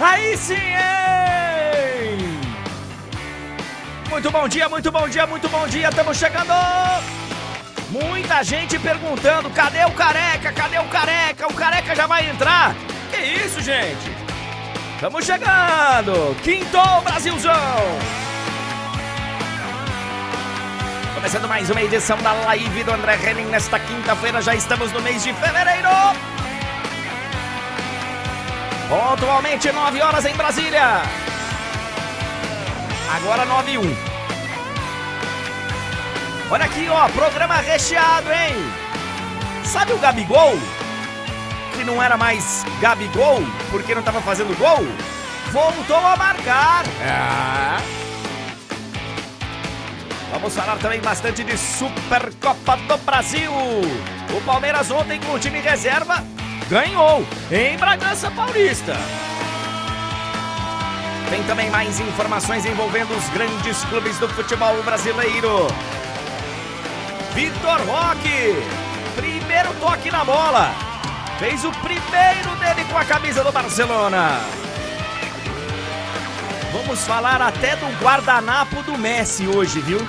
Aí sim, hein? Muito bom dia, muito bom dia, muito bom dia. Estamos chegando. Muita gente perguntando: cadê o careca? Cadê o careca? O careca já vai entrar? Que isso, gente? Estamos chegando! Quinto Brasilzão! Começando mais uma edição da live do André Henning nesta quinta-feira, já estamos no mês de fevereiro. Pontualmente 9 horas em Brasília. Agora 9 e 1. Olha aqui, ó, programa recheado, hein? Sabe o Gabigol? Que não era mais Gabigol porque não estava fazendo gol? Voltou a marcar. É. Vamos falar também bastante de Supercopa do Brasil. O Palmeiras ontem com o time reserva ganhou em Bragança Paulista. Tem também mais informações envolvendo os grandes clubes do futebol brasileiro. Vitor Roque, primeiro toque na bola. Fez o primeiro dele com a camisa do Barcelona. Vamos falar até do guardanapo do Messi hoje, viu?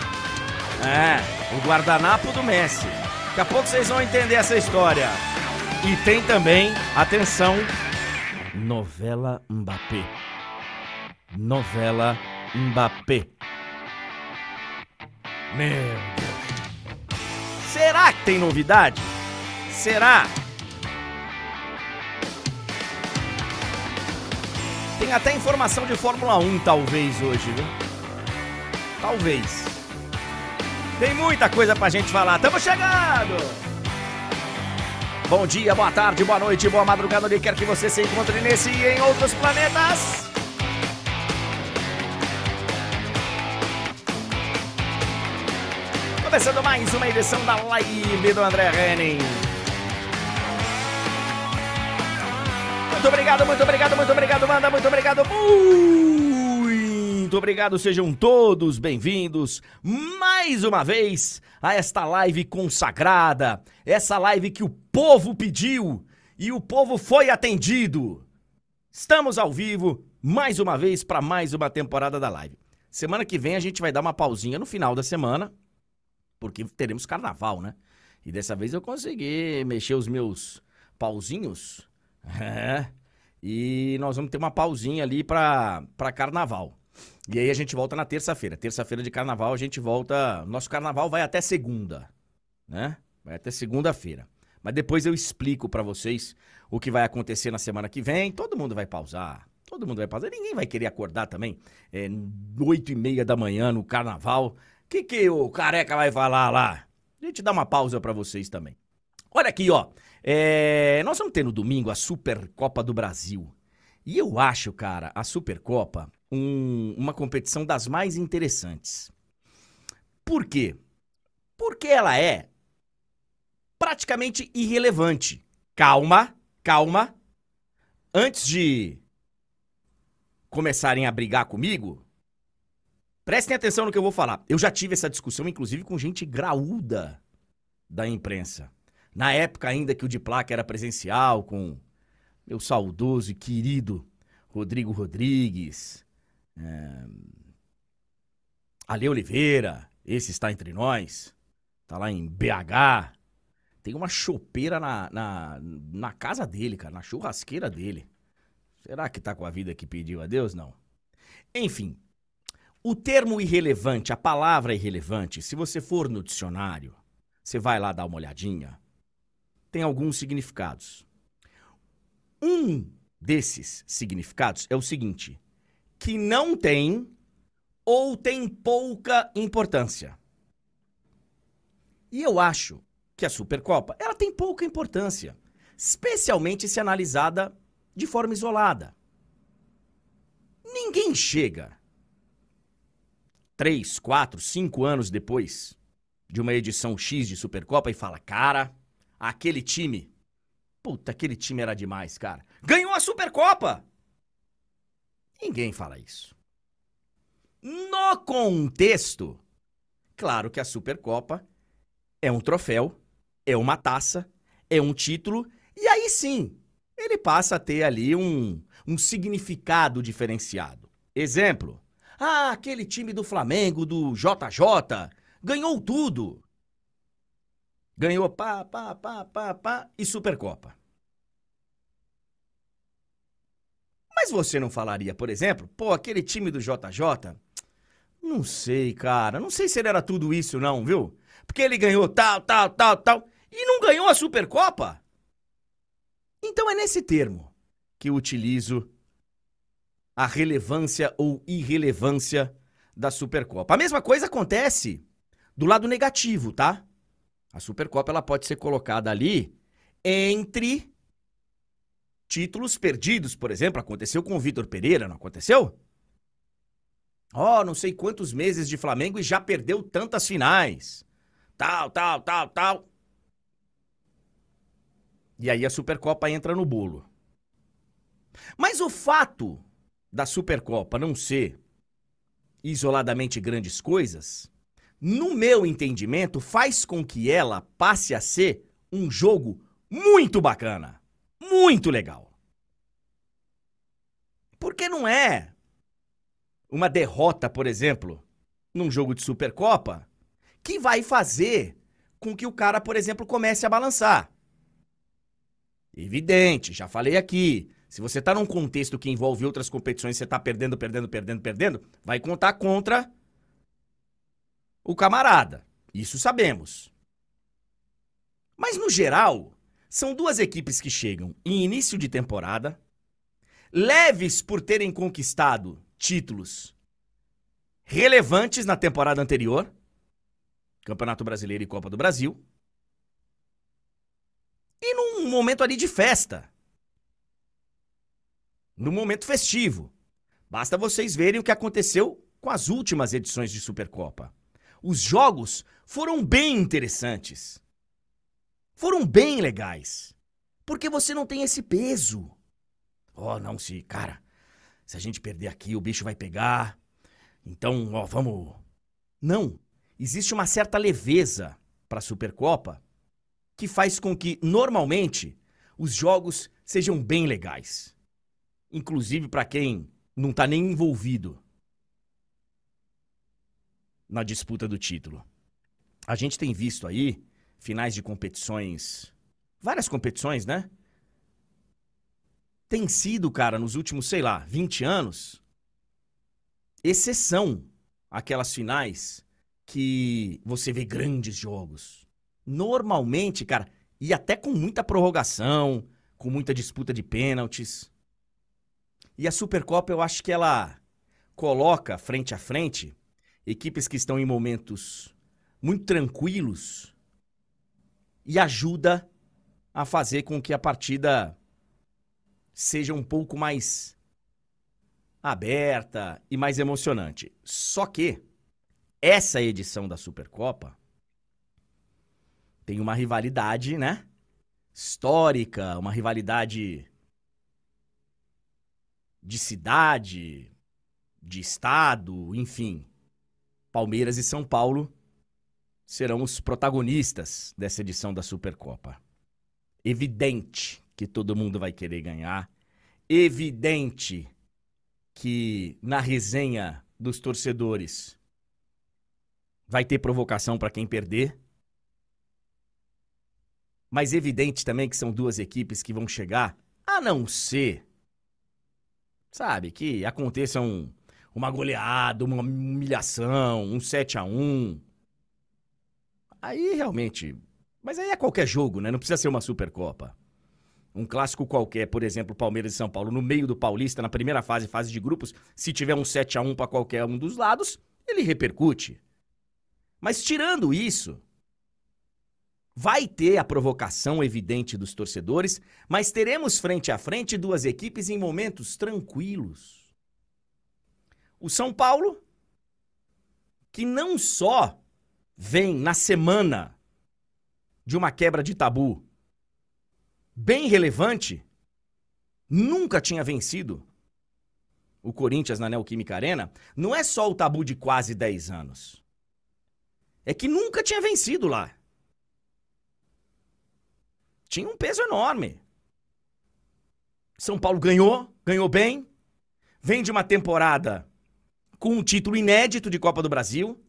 É, o guardanapo do Messi. Daqui a pouco vocês vão entender essa história. E tem também, atenção, novela Mbappé. Novela Mbappé. Meu Deus. Será que tem novidade? Será? Tem até informação de Fórmula 1, talvez, hoje, viu? Talvez. Tem muita coisa pra gente falar. Tamo chegando! Bom dia, boa tarde, boa noite, boa madrugada, onde quer que você se encontre nesse e em outros planetas. Começando mais uma edição da live do André Henning. Muito obrigado, muito obrigado, muito obrigado, Manda, muito obrigado, muito obrigado, sejam todos bem-vindos mais uma vez a esta live consagrada, essa live que o povo pediu e o povo foi atendido. Estamos ao vivo mais uma vez para mais uma temporada da live. Semana que vem a gente vai dar uma pausinha no final da semana, porque teremos carnaval, né? E dessa vez eu consegui mexer os meus pauzinhos é. E nós vamos ter uma pausinha ali pra carnaval. E aí a gente volta na terça-feira. Terça-feira de carnaval a gente volta. Nosso carnaval vai até segunda, né? Vai até segunda-feira. Mas depois eu explico para vocês o que vai acontecer na semana que vem. Todo mundo vai pausar. Todo mundo vai pausar. Ninguém vai querer acordar também é, e meia da manhã no carnaval. O que, que o careca vai falar lá? A gente dá uma pausa para vocês também. Olha aqui, ó. É, nós vamos ter no domingo a Supercopa do Brasil. E eu acho, cara, a Supercopa um, uma competição das mais interessantes. Por quê? Porque ela é praticamente irrelevante. Calma, calma. Antes de começarem a brigar comigo, prestem atenção no que eu vou falar. Eu já tive essa discussão, inclusive, com gente graúda da imprensa. Na época ainda que o de placa era presencial, com meu saudoso e querido Rodrigo Rodrigues, é... Ale Oliveira, esse está entre nós, tá lá em BH. Tem uma chopeira na, na, na casa dele, cara, na churrasqueira dele. Será que tá com a vida que pediu a Deus? Não. Enfim, o termo irrelevante, a palavra irrelevante, se você for no dicionário, você vai lá dar uma olhadinha, tem alguns significados. Um desses significados é o seguinte: que não tem ou tem pouca importância. E eu acho que a Supercopa, ela tem pouca importância, especialmente se analisada de forma isolada. Ninguém chega três, quatro, cinco anos depois de uma edição X de Supercopa e fala: Cara, Aquele time. Puta, aquele time era demais, cara. Ganhou a Supercopa! Ninguém fala isso. No contexto, claro que a Supercopa é um troféu, é uma taça, é um título, e aí sim, ele passa a ter ali um, um significado diferenciado. Exemplo: ah, aquele time do Flamengo, do JJ, ganhou tudo. Ganhou pá, pá, pá, pá, pá e Supercopa. Mas você não falaria, por exemplo, pô, aquele time do JJ? Não sei, cara. Não sei se ele era tudo isso, não, viu? Porque ele ganhou tal, tal, tal, tal. E não ganhou a Supercopa? Então é nesse termo que eu utilizo a relevância ou irrelevância da Supercopa. A mesma coisa acontece do lado negativo, tá? A Supercopa ela pode ser colocada ali entre títulos perdidos, por exemplo, aconteceu com o Vitor Pereira, não aconteceu? Ó, oh, não sei quantos meses de Flamengo e já perdeu tantas finais. Tal, tal, tal, tal. E aí a Supercopa entra no bolo. Mas o fato da Supercopa não ser isoladamente grandes coisas, no meu entendimento, faz com que ela passe a ser um jogo muito bacana muito legal. Porque não é uma derrota, por exemplo, num jogo de Supercopa, que vai fazer com que o cara, por exemplo, comece a balançar. Evidente, já falei aqui. Se você tá num contexto que envolve outras competições, você tá perdendo, perdendo, perdendo, perdendo, vai contar contra o camarada. Isso sabemos. Mas no geral, são duas equipes que chegam em início de temporada, leves por terem conquistado títulos relevantes na temporada anterior, Campeonato Brasileiro e Copa do Brasil, e num momento ali de festa. Num momento festivo. Basta vocês verem o que aconteceu com as últimas edições de Supercopa. Os jogos foram bem interessantes foram bem legais. Porque você não tem esse peso. Oh, não, se, cara, se a gente perder aqui, o bicho vai pegar. Então, ó, vamos. Não. Existe uma certa leveza para a Supercopa que faz com que, normalmente, os jogos sejam bem legais. Inclusive para quem não tá nem envolvido na disputa do título. A gente tem visto aí finais de competições, várias competições, né? Tem sido, cara, nos últimos, sei lá, 20 anos, exceção aquelas finais que você vê grandes jogos. Normalmente, cara, e até com muita prorrogação, com muita disputa de pênaltis. E a Supercopa, eu acho que ela coloca frente a frente equipes que estão em momentos muito tranquilos e ajuda a fazer com que a partida seja um pouco mais aberta e mais emocionante. Só que essa edição da Supercopa tem uma rivalidade, né? Histórica, uma rivalidade de cidade, de estado, enfim. Palmeiras e São Paulo serão os protagonistas dessa edição da Supercopa. Evidente que todo mundo vai querer ganhar. Evidente que na resenha dos torcedores vai ter provocação para quem perder. Mas evidente também que são duas equipes que vão chegar, a não ser, sabe, que aconteça um, uma goleada, uma humilhação, um 7 a 1 Aí realmente. Mas aí é qualquer jogo, né? Não precisa ser uma Supercopa. Um clássico qualquer, por exemplo, Palmeiras e São Paulo, no meio do Paulista, na primeira fase, fase de grupos, se tiver um 7 a 1 para qualquer um dos lados, ele repercute. Mas tirando isso, vai ter a provocação evidente dos torcedores, mas teremos frente a frente duas equipes em momentos tranquilos. O São Paulo, que não só vem na semana de uma quebra de tabu bem relevante, nunca tinha vencido o Corinthians na Neoquímica Arena, não é só o tabu de quase 10 anos. É que nunca tinha vencido lá. Tinha um peso enorme. São Paulo ganhou, ganhou bem, vem de uma temporada com um título inédito de Copa do Brasil,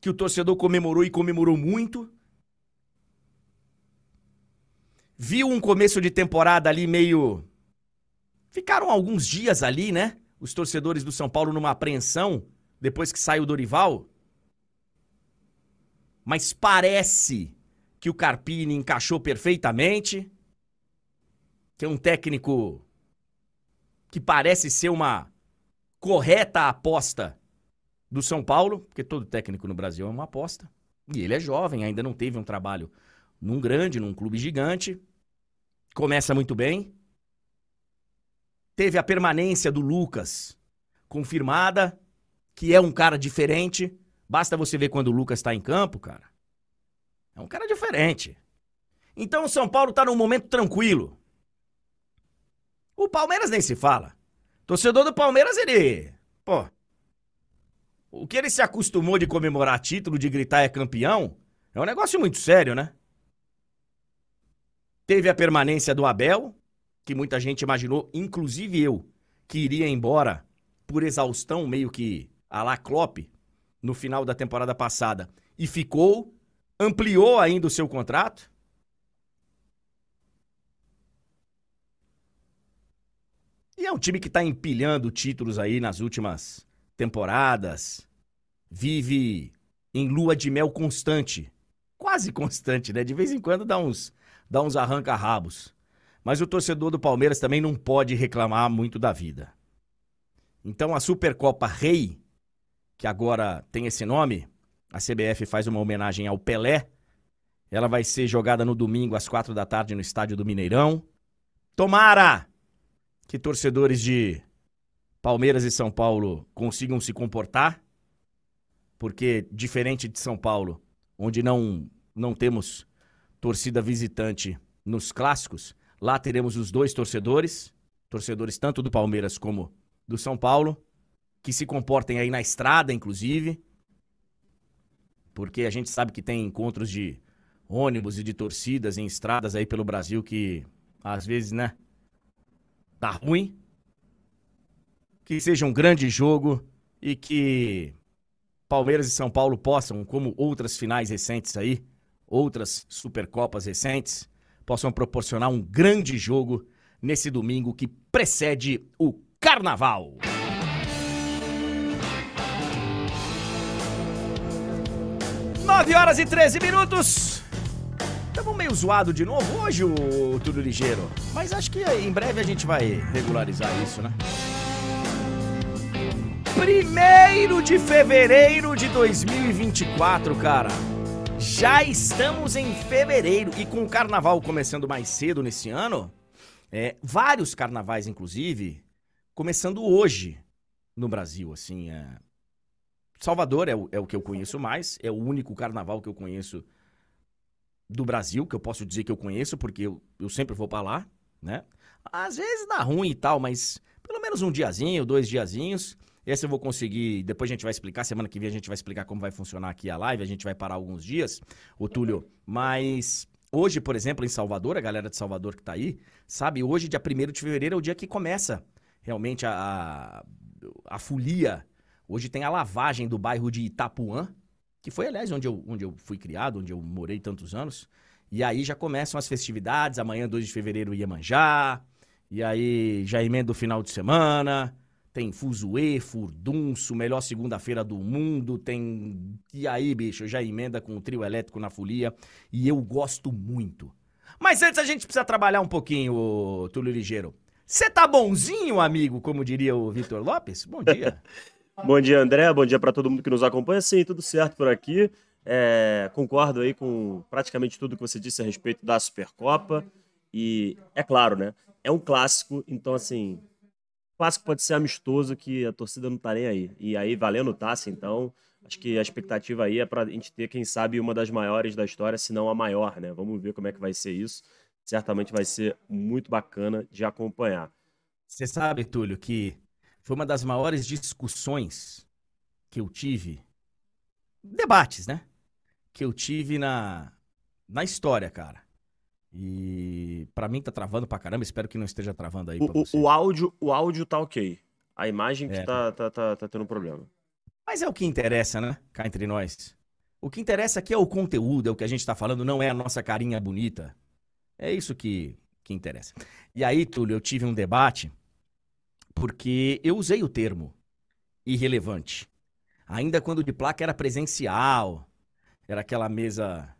que o torcedor comemorou e comemorou muito. Viu um começo de temporada ali meio. Ficaram alguns dias ali, né? Os torcedores do São Paulo numa apreensão depois que sai o Dorival. Mas parece que o Carpini encaixou perfeitamente. Que é um técnico que parece ser uma correta aposta do São Paulo, porque todo técnico no Brasil é uma aposta. E ele é jovem, ainda não teve um trabalho num grande, num clube gigante. Começa muito bem. Teve a permanência do Lucas confirmada, que é um cara diferente. Basta você ver quando o Lucas está em campo, cara. É um cara diferente. Então o São Paulo está num momento tranquilo. O Palmeiras nem se fala. Torcedor do Palmeiras, ele. Pô. O que ele se acostumou de comemorar título, de gritar é campeão, é um negócio muito sério, né? Teve a permanência do Abel, que muita gente imaginou, inclusive eu, que iria embora por exaustão, meio que a la Klopp, no final da temporada passada. E ficou, ampliou ainda o seu contrato. E é um time que está empilhando títulos aí nas últimas temporadas. Vive em lua de mel constante. Quase constante, né? De vez em quando dá uns, dá uns arranca-rabos. Mas o torcedor do Palmeiras também não pode reclamar muito da vida. Então a Supercopa Rei, que agora tem esse nome, a CBF faz uma homenagem ao Pelé. Ela vai ser jogada no domingo às quatro da tarde no estádio do Mineirão. Tomara que torcedores de Palmeiras e São Paulo consigam se comportar, porque diferente de São Paulo, onde não não temos torcida visitante nos clássicos, lá teremos os dois torcedores, torcedores tanto do Palmeiras como do São Paulo, que se comportem aí na estrada, inclusive, porque a gente sabe que tem encontros de ônibus e de torcidas em estradas aí pelo Brasil que às vezes, né, tá ruim. Que seja um grande jogo e que Palmeiras e São Paulo possam, como outras finais recentes aí, outras Supercopas recentes, possam proporcionar um grande jogo nesse domingo que precede o Carnaval. Nove horas e 13 minutos. Estamos meio zoado de novo hoje, o Tudo Ligeiro. Mas acho que em breve a gente vai regularizar isso, né? Primeiro de fevereiro de 2024, cara. Já estamos em fevereiro e com o carnaval começando mais cedo nesse ano, é, vários carnavais, inclusive, começando hoje no Brasil, assim. É... Salvador é o, é o que eu conheço mais, é o único carnaval que eu conheço do Brasil, que eu posso dizer que eu conheço, porque eu, eu sempre vou para lá, né? Às vezes dá ruim e tal, mas pelo menos um diazinho, dois diazinhos. Esse eu vou conseguir, depois a gente vai explicar, semana que vem a gente vai explicar como vai funcionar aqui a live, a gente vai parar alguns dias, o Túlio. Mas hoje, por exemplo, em Salvador, a galera de Salvador que tá aí, sabe, hoje, dia 1 de fevereiro, é o dia que começa realmente a, a, a folia. Hoje tem a lavagem do bairro de Itapuã, que foi, aliás, onde eu, onde eu fui criado, onde eu morei tantos anos. E aí já começam as festividades, amanhã, 2 de fevereiro, Iemanjá, e aí já emenda o final de semana, tem Fuzue, Furdunço, melhor segunda-feira do mundo, tem... E aí, bicho, já emenda com o trio elétrico na folia, e eu gosto muito. Mas antes a gente precisa trabalhar um pouquinho, Túlio Ligeiro. Você tá bonzinho, amigo, como diria o Vitor Lopes? Bom dia. Bom dia, André. Bom dia para todo mundo que nos acompanha. Sim, tudo certo por aqui. É, concordo aí com praticamente tudo que você disse a respeito da Supercopa. E é claro, né? É um clássico, então assim, clássico pode ser amistoso que a torcida não tá nem aí. E aí valendo taça, então, acho que a expectativa aí é para a gente ter, quem sabe, uma das maiores da história, se não a maior, né? Vamos ver como é que vai ser isso. Certamente vai ser muito bacana de acompanhar. Você sabe, Túlio, que foi uma das maiores discussões que eu tive, debates, né? Que eu tive na, na história, cara. E para mim tá travando pra caramba, espero que não esteja travando aí o. O, áudio, o áudio tá ok. A imagem que é. tá, tá, tá, tá tendo problema. Mas é o que interessa, né? Cá entre nós. O que interessa aqui é o conteúdo, é o que a gente tá falando, não é a nossa carinha bonita. É isso que, que interessa. E aí, Túlio, eu tive um debate porque eu usei o termo irrelevante. Ainda quando de placa era presencial, era aquela mesa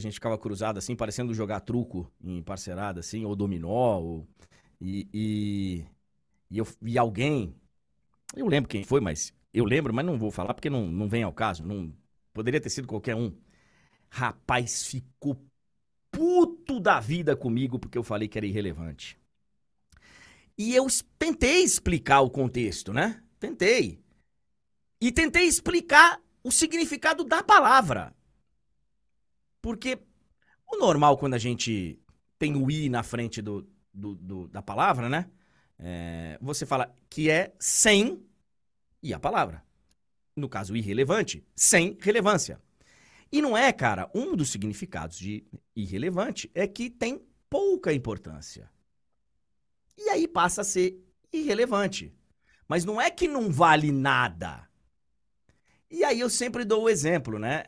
que a gente ficava cruzado assim, parecendo jogar truco em parcerada, assim, ou dominó, ou... E, e, e eu vi alguém, eu lembro quem foi, mas eu lembro, mas não vou falar porque não, não vem ao caso, não poderia ter sido qualquer um. Rapaz, ficou puto da vida comigo porque eu falei que era irrelevante. E eu tentei explicar o contexto, né? Tentei. E tentei explicar o significado da palavra. Porque o normal, quando a gente tem o i na frente do, do, do da palavra, né? É, você fala que é sem e a palavra. No caso, irrelevante, sem relevância. E não é, cara, um dos significados de irrelevante é que tem pouca importância. E aí passa a ser irrelevante. Mas não é que não vale nada. E aí eu sempre dou o exemplo, né?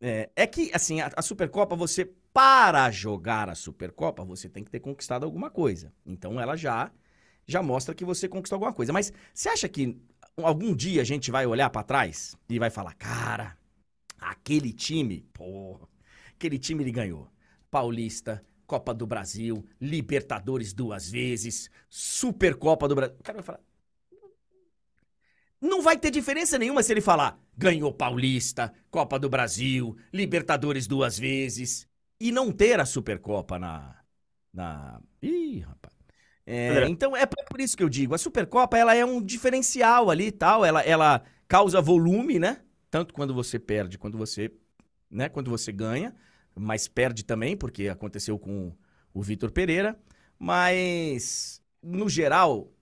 É, é que, assim, a, a, Supercopa, você, para jogar a Supercopa, você tem que ter conquistado alguma coisa. Então ela já, já mostra que você conquistou alguma coisa. Mas você acha que algum dia a gente vai olhar para trás e vai falar, cara, aquele time, pô, aquele time ele ganhou. Paulista, Copa do Brasil, Libertadores duas vezes, Supercopa do Brasil. O cara vai falar. Não vai ter diferença nenhuma se ele falar ganhou Paulista, Copa do Brasil, Libertadores duas vezes e não ter a Supercopa na. na... Ih, rapaz. É, então é por isso que eu digo, a Supercopa ela é um diferencial ali e tal, ela, ela causa volume, né? Tanto quando você perde quanto você, né? Quando você ganha mas perde também, porque aconteceu com o Vitor Pereira. Mas, no geral,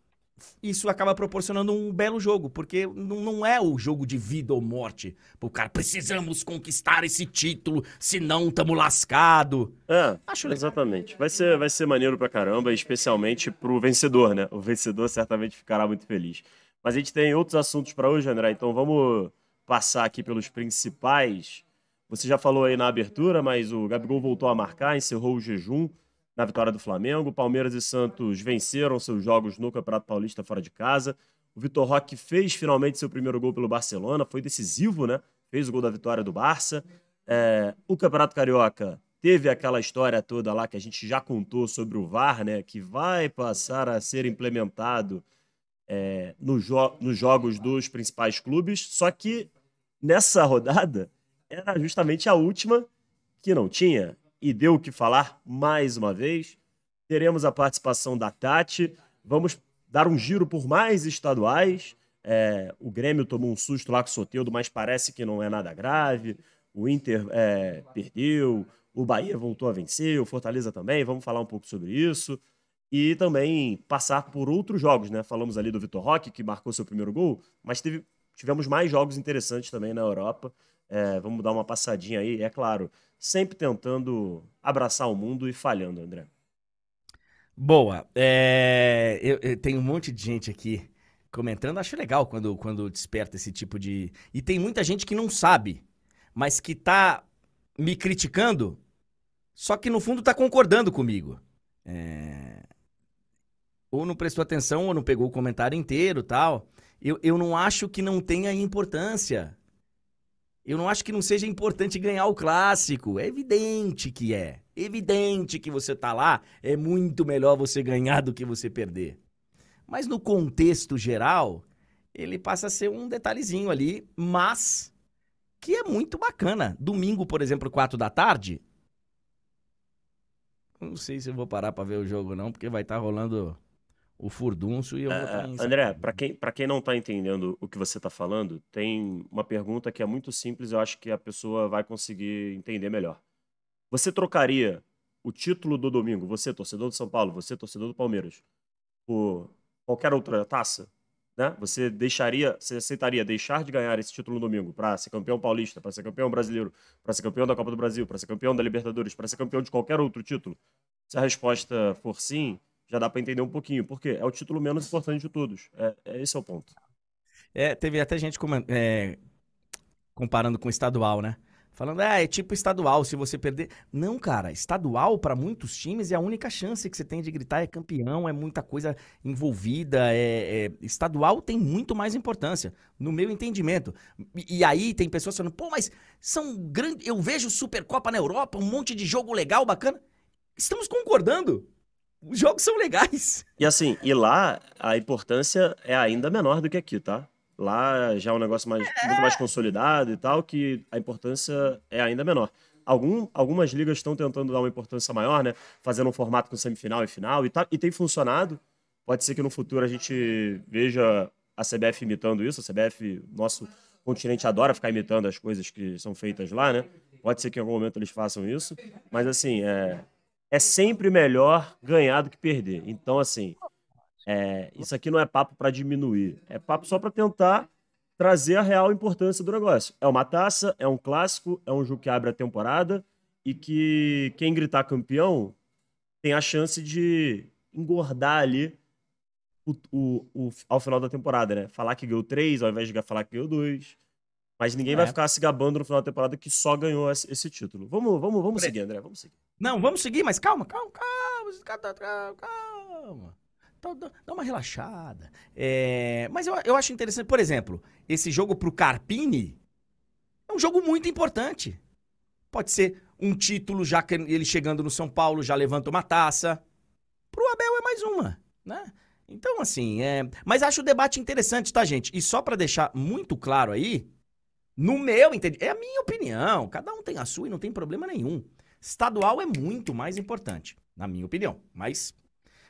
isso acaba proporcionando um belo jogo, porque não é o jogo de vida ou morte. O cara, precisamos conquistar esse título, senão tamo lascado. É, Acho exatamente. Vai ser, vai ser maneiro pra caramba, especialmente pro vencedor, né? O vencedor certamente ficará muito feliz. Mas a gente tem outros assuntos para hoje, André, então vamos passar aqui pelos principais você já falou aí na abertura, mas o Gabigol voltou a marcar, encerrou o jejum na vitória do Flamengo. Palmeiras e Santos venceram seus jogos no Campeonato Paulista fora de casa. O Vitor Roque fez finalmente seu primeiro gol pelo Barcelona, foi decisivo, né? Fez o gol da vitória do Barça. É, o Campeonato Carioca teve aquela história toda lá que a gente já contou sobre o VAR, né? Que vai passar a ser implementado é, no jo nos jogos dos principais clubes. Só que nessa rodada era justamente a última que não tinha e deu o que falar mais uma vez. Teremos a participação da Tati. Vamos dar um giro por mais estaduais. É, o Grêmio tomou um susto lá com o Soteudo, mas parece que não é nada grave. O Inter é, perdeu, o Bahia voltou a vencer, o Fortaleza também. Vamos falar um pouco sobre isso. E também passar por outros jogos, né? Falamos ali do Vitor Roque, que marcou seu primeiro gol, mas teve, tivemos mais jogos interessantes também na Europa. É, vamos dar uma passadinha aí, é claro, sempre tentando abraçar o mundo e falhando, André. Boa. É, eu, eu tenho um monte de gente aqui comentando. Acho legal quando, quando desperta esse tipo de. E tem muita gente que não sabe, mas que tá me criticando, só que no fundo tá concordando comigo. É... Ou não prestou atenção, ou não pegou o comentário inteiro tal. Eu, eu não acho que não tenha importância eu não acho que não seja importante ganhar o clássico. É evidente que é. Evidente que você tá lá, é muito melhor você ganhar do que você perder. Mas no contexto geral, ele passa a ser um detalhezinho ali, mas que é muito bacana. Domingo, por exemplo, 4 da tarde. Não sei se eu vou parar para ver o jogo não, porque vai estar tá rolando o furdunço e eu vou estar uh, André, para quem, pra quem não está entendendo o que você está falando, tem uma pergunta que é muito simples, eu acho que a pessoa vai conseguir entender melhor. Você trocaria o título do domingo, você, torcedor do São Paulo, você, torcedor do Palmeiras, por qualquer outra taça? Né? Você deixaria, você aceitaria deixar de ganhar esse título no domingo para ser campeão paulista, para ser campeão brasileiro, para ser campeão da Copa do Brasil, para ser campeão da Libertadores, para ser campeão de qualquer outro título? Se a resposta for sim, já dá para entender um pouquinho, porque é o título menos importante de todos. É, é esse é o ponto. É, teve até gente é, comparando com o estadual, né? Falando, ah, é tipo estadual, se você perder. Não, cara, estadual para muitos times é a única chance que você tem de gritar é campeão, é muita coisa envolvida, é, é... estadual tem muito mais importância, no meu entendimento. E, e, aí tem pessoas falando, pô, mas são grandes. Eu vejo Supercopa na Europa, um monte de jogo legal, bacana. Estamos concordando. Os jogos são legais. E assim, e lá a importância é ainda menor do que aqui, tá? Lá já é um negócio mais, é. muito mais consolidado e tal, que a importância é ainda menor. Algum, algumas ligas estão tentando dar uma importância maior, né? Fazendo um formato com semifinal e final, e, tá, e tem funcionado. Pode ser que no futuro a gente veja a CBF imitando isso. A CBF, nosso continente, adora ficar imitando as coisas que são feitas lá, né? Pode ser que em algum momento eles façam isso. Mas, assim, é, é sempre melhor ganhar do que perder. Então, assim, é, isso aqui não é papo para diminuir, é papo só para tentar trazer a real importância do negócio. É uma taça, é um clássico, é um jogo que abre a temporada e que quem gritar campeão tem a chance de engordar ali o, o, o, ao final da temporada, né? Falar que ganhou três ao invés de falar que ganhou dois. Mas ninguém é. vai ficar se gabando no final da temporada que só ganhou esse, título. Vamos, vamos, vamos seguir, André. Vamos seguir. Não, vamos seguir, mas calma, calma, calma. Calma dá uma relaxada. É, mas eu, eu acho interessante, por exemplo, esse jogo pro Carpini é um jogo muito importante. Pode ser um título, já que ele chegando no São Paulo já levanta uma taça. Pro Abel é mais uma, né? Então, assim, é... mas acho o debate interessante, tá, gente? E só para deixar muito claro aí, no meu entendimento, é a minha opinião, cada um tem a sua e não tem problema nenhum. Estadual é muito mais importante, na minha opinião. Mas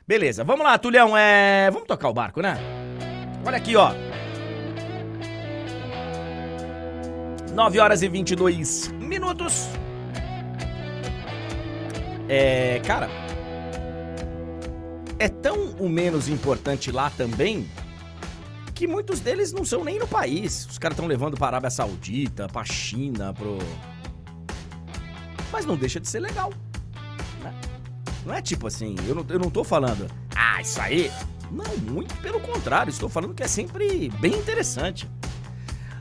Beleza, vamos lá, Tulhão. É... Vamos tocar o barco, né? Olha aqui, ó. 9 horas e 22 minutos. É, cara, é tão o menos importante lá também que muitos deles não são nem no país. Os caras estão levando para a Arábia Saudita, para China, pro. Mas não deixa de ser legal. Não é tipo assim, eu não, eu não tô falando, ah, isso aí. Não, muito pelo contrário, estou falando que é sempre bem interessante.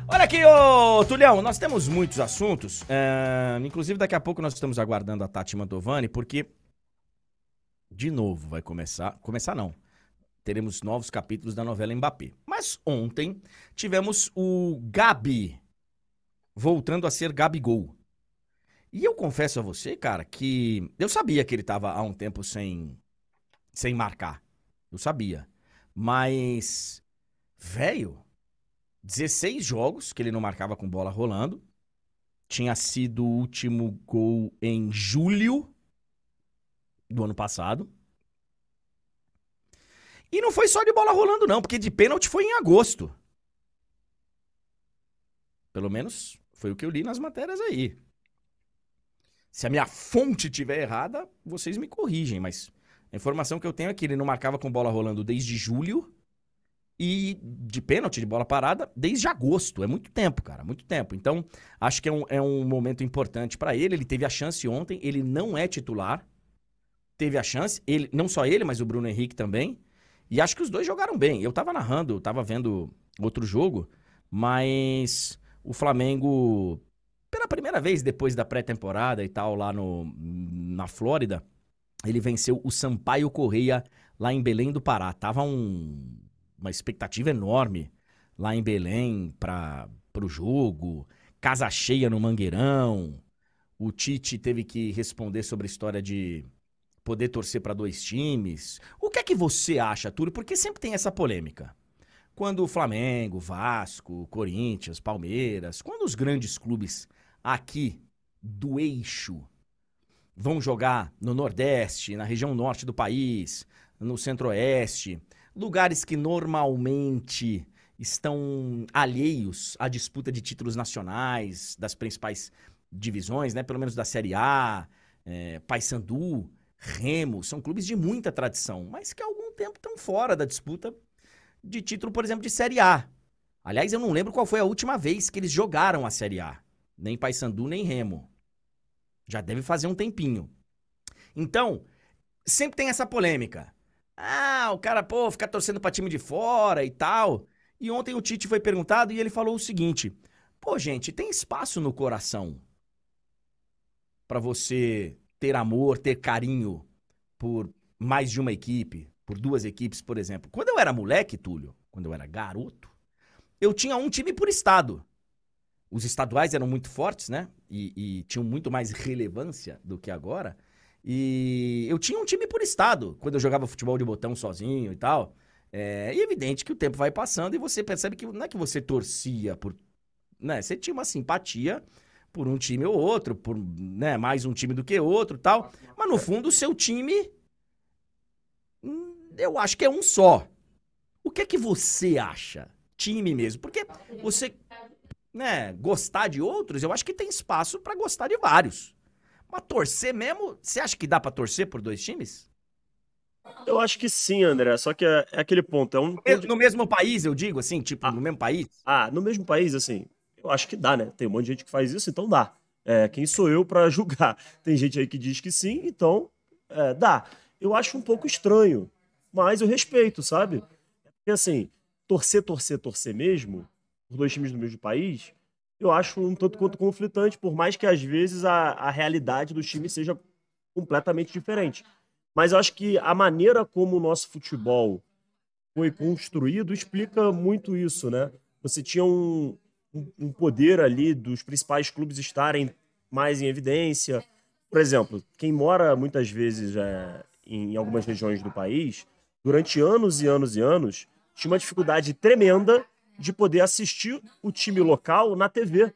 Olha aqui, ô Tulhão, nós temos muitos assuntos. É, inclusive, daqui a pouco nós estamos aguardando a Tati Mantovani, porque de novo vai começar. Começar não. Teremos novos capítulos da novela Mbappé. Mas ontem tivemos o Gabi voltando a ser Gabigol. E eu confesso a você, cara, que eu sabia que ele tava há um tempo sem, sem marcar. Eu sabia. Mas, velho, 16 jogos que ele não marcava com bola rolando. Tinha sido o último gol em julho do ano passado. E não foi só de bola rolando, não, porque de pênalti foi em agosto. Pelo menos foi o que eu li nas matérias aí. Se a minha fonte estiver errada, vocês me corrigem, mas a informação que eu tenho é que ele não marcava com bola rolando desde julho e de pênalti, de bola parada, desde agosto. É muito tempo, cara, muito tempo. Então, acho que é um, é um momento importante para ele. Ele teve a chance ontem, ele não é titular. Teve a chance, ele, não só ele, mas o Bruno Henrique também. E acho que os dois jogaram bem. Eu tava narrando, tava vendo outro jogo, mas o Flamengo pela primeira vez depois da pré-temporada e tal, lá no, na Flórida, ele venceu o Sampaio Correia lá em Belém do Pará. Tava um, uma expectativa enorme lá em Belém para o jogo, casa cheia no Mangueirão. O Tite teve que responder sobre a história de poder torcer para dois times. O que é que você acha, Túlio? Porque sempre tem essa polêmica. Quando o Flamengo, Vasco, Corinthians, Palmeiras, quando os grandes clubes aqui do eixo vão jogar no Nordeste, na região norte do país, no Centro-Oeste, lugares que normalmente estão alheios à disputa de títulos nacionais das principais divisões, né? Pelo menos da Série A, é, Paysandu, Remo, são clubes de muita tradição, mas que há algum tempo estão fora da disputa de título, por exemplo, de Série A. Aliás, eu não lembro qual foi a última vez que eles jogaram a Série A. Nem Paysandu, nem Remo. Já deve fazer um tempinho. Então, sempre tem essa polêmica. Ah, o cara, pô, fica torcendo pra time de fora e tal. E ontem o Tite foi perguntado e ele falou o seguinte: pô, gente, tem espaço no coração para você ter amor, ter carinho por mais de uma equipe, por duas equipes, por exemplo. Quando eu era moleque, Túlio, quando eu era garoto, eu tinha um time por estado. Os estaduais eram muito fortes, né? E, e tinham muito mais relevância do que agora. E eu tinha um time por estado, quando eu jogava futebol de botão sozinho e tal. É evidente que o tempo vai passando e você percebe que não é que você torcia por. Né? Você tinha uma simpatia por um time ou outro, por né, mais um time do que outro tal. Mas no fundo, o seu time. Hum, eu acho que é um só. O que é que você acha? Time mesmo. Porque você. Né, gostar de outros, eu acho que tem espaço para gostar de vários. Mas torcer mesmo, você acha que dá para torcer por dois times? Eu acho que sim, André. Só que é, é aquele ponto. É um No mesmo país, eu digo, assim, tipo, ah, no mesmo país? Ah, no mesmo país, assim, eu acho que dá, né? Tem um monte de gente que faz isso, então dá. É, quem sou eu para julgar? Tem gente aí que diz que sim, então é, dá. Eu acho um pouco estranho, mas eu respeito, sabe? Porque assim, torcer, torcer, torcer mesmo, por dois times do mesmo país, eu acho um tanto quanto conflitante, por mais que às vezes a, a realidade dos times seja completamente diferente. Mas eu acho que a maneira como o nosso futebol foi construído explica muito isso, né? Você tinha um, um poder ali dos principais clubes estarem mais em evidência. Por exemplo, quem mora muitas vezes é, em algumas regiões do país, durante anos e anos e anos, tinha uma dificuldade tremenda de poder assistir o time local na TV.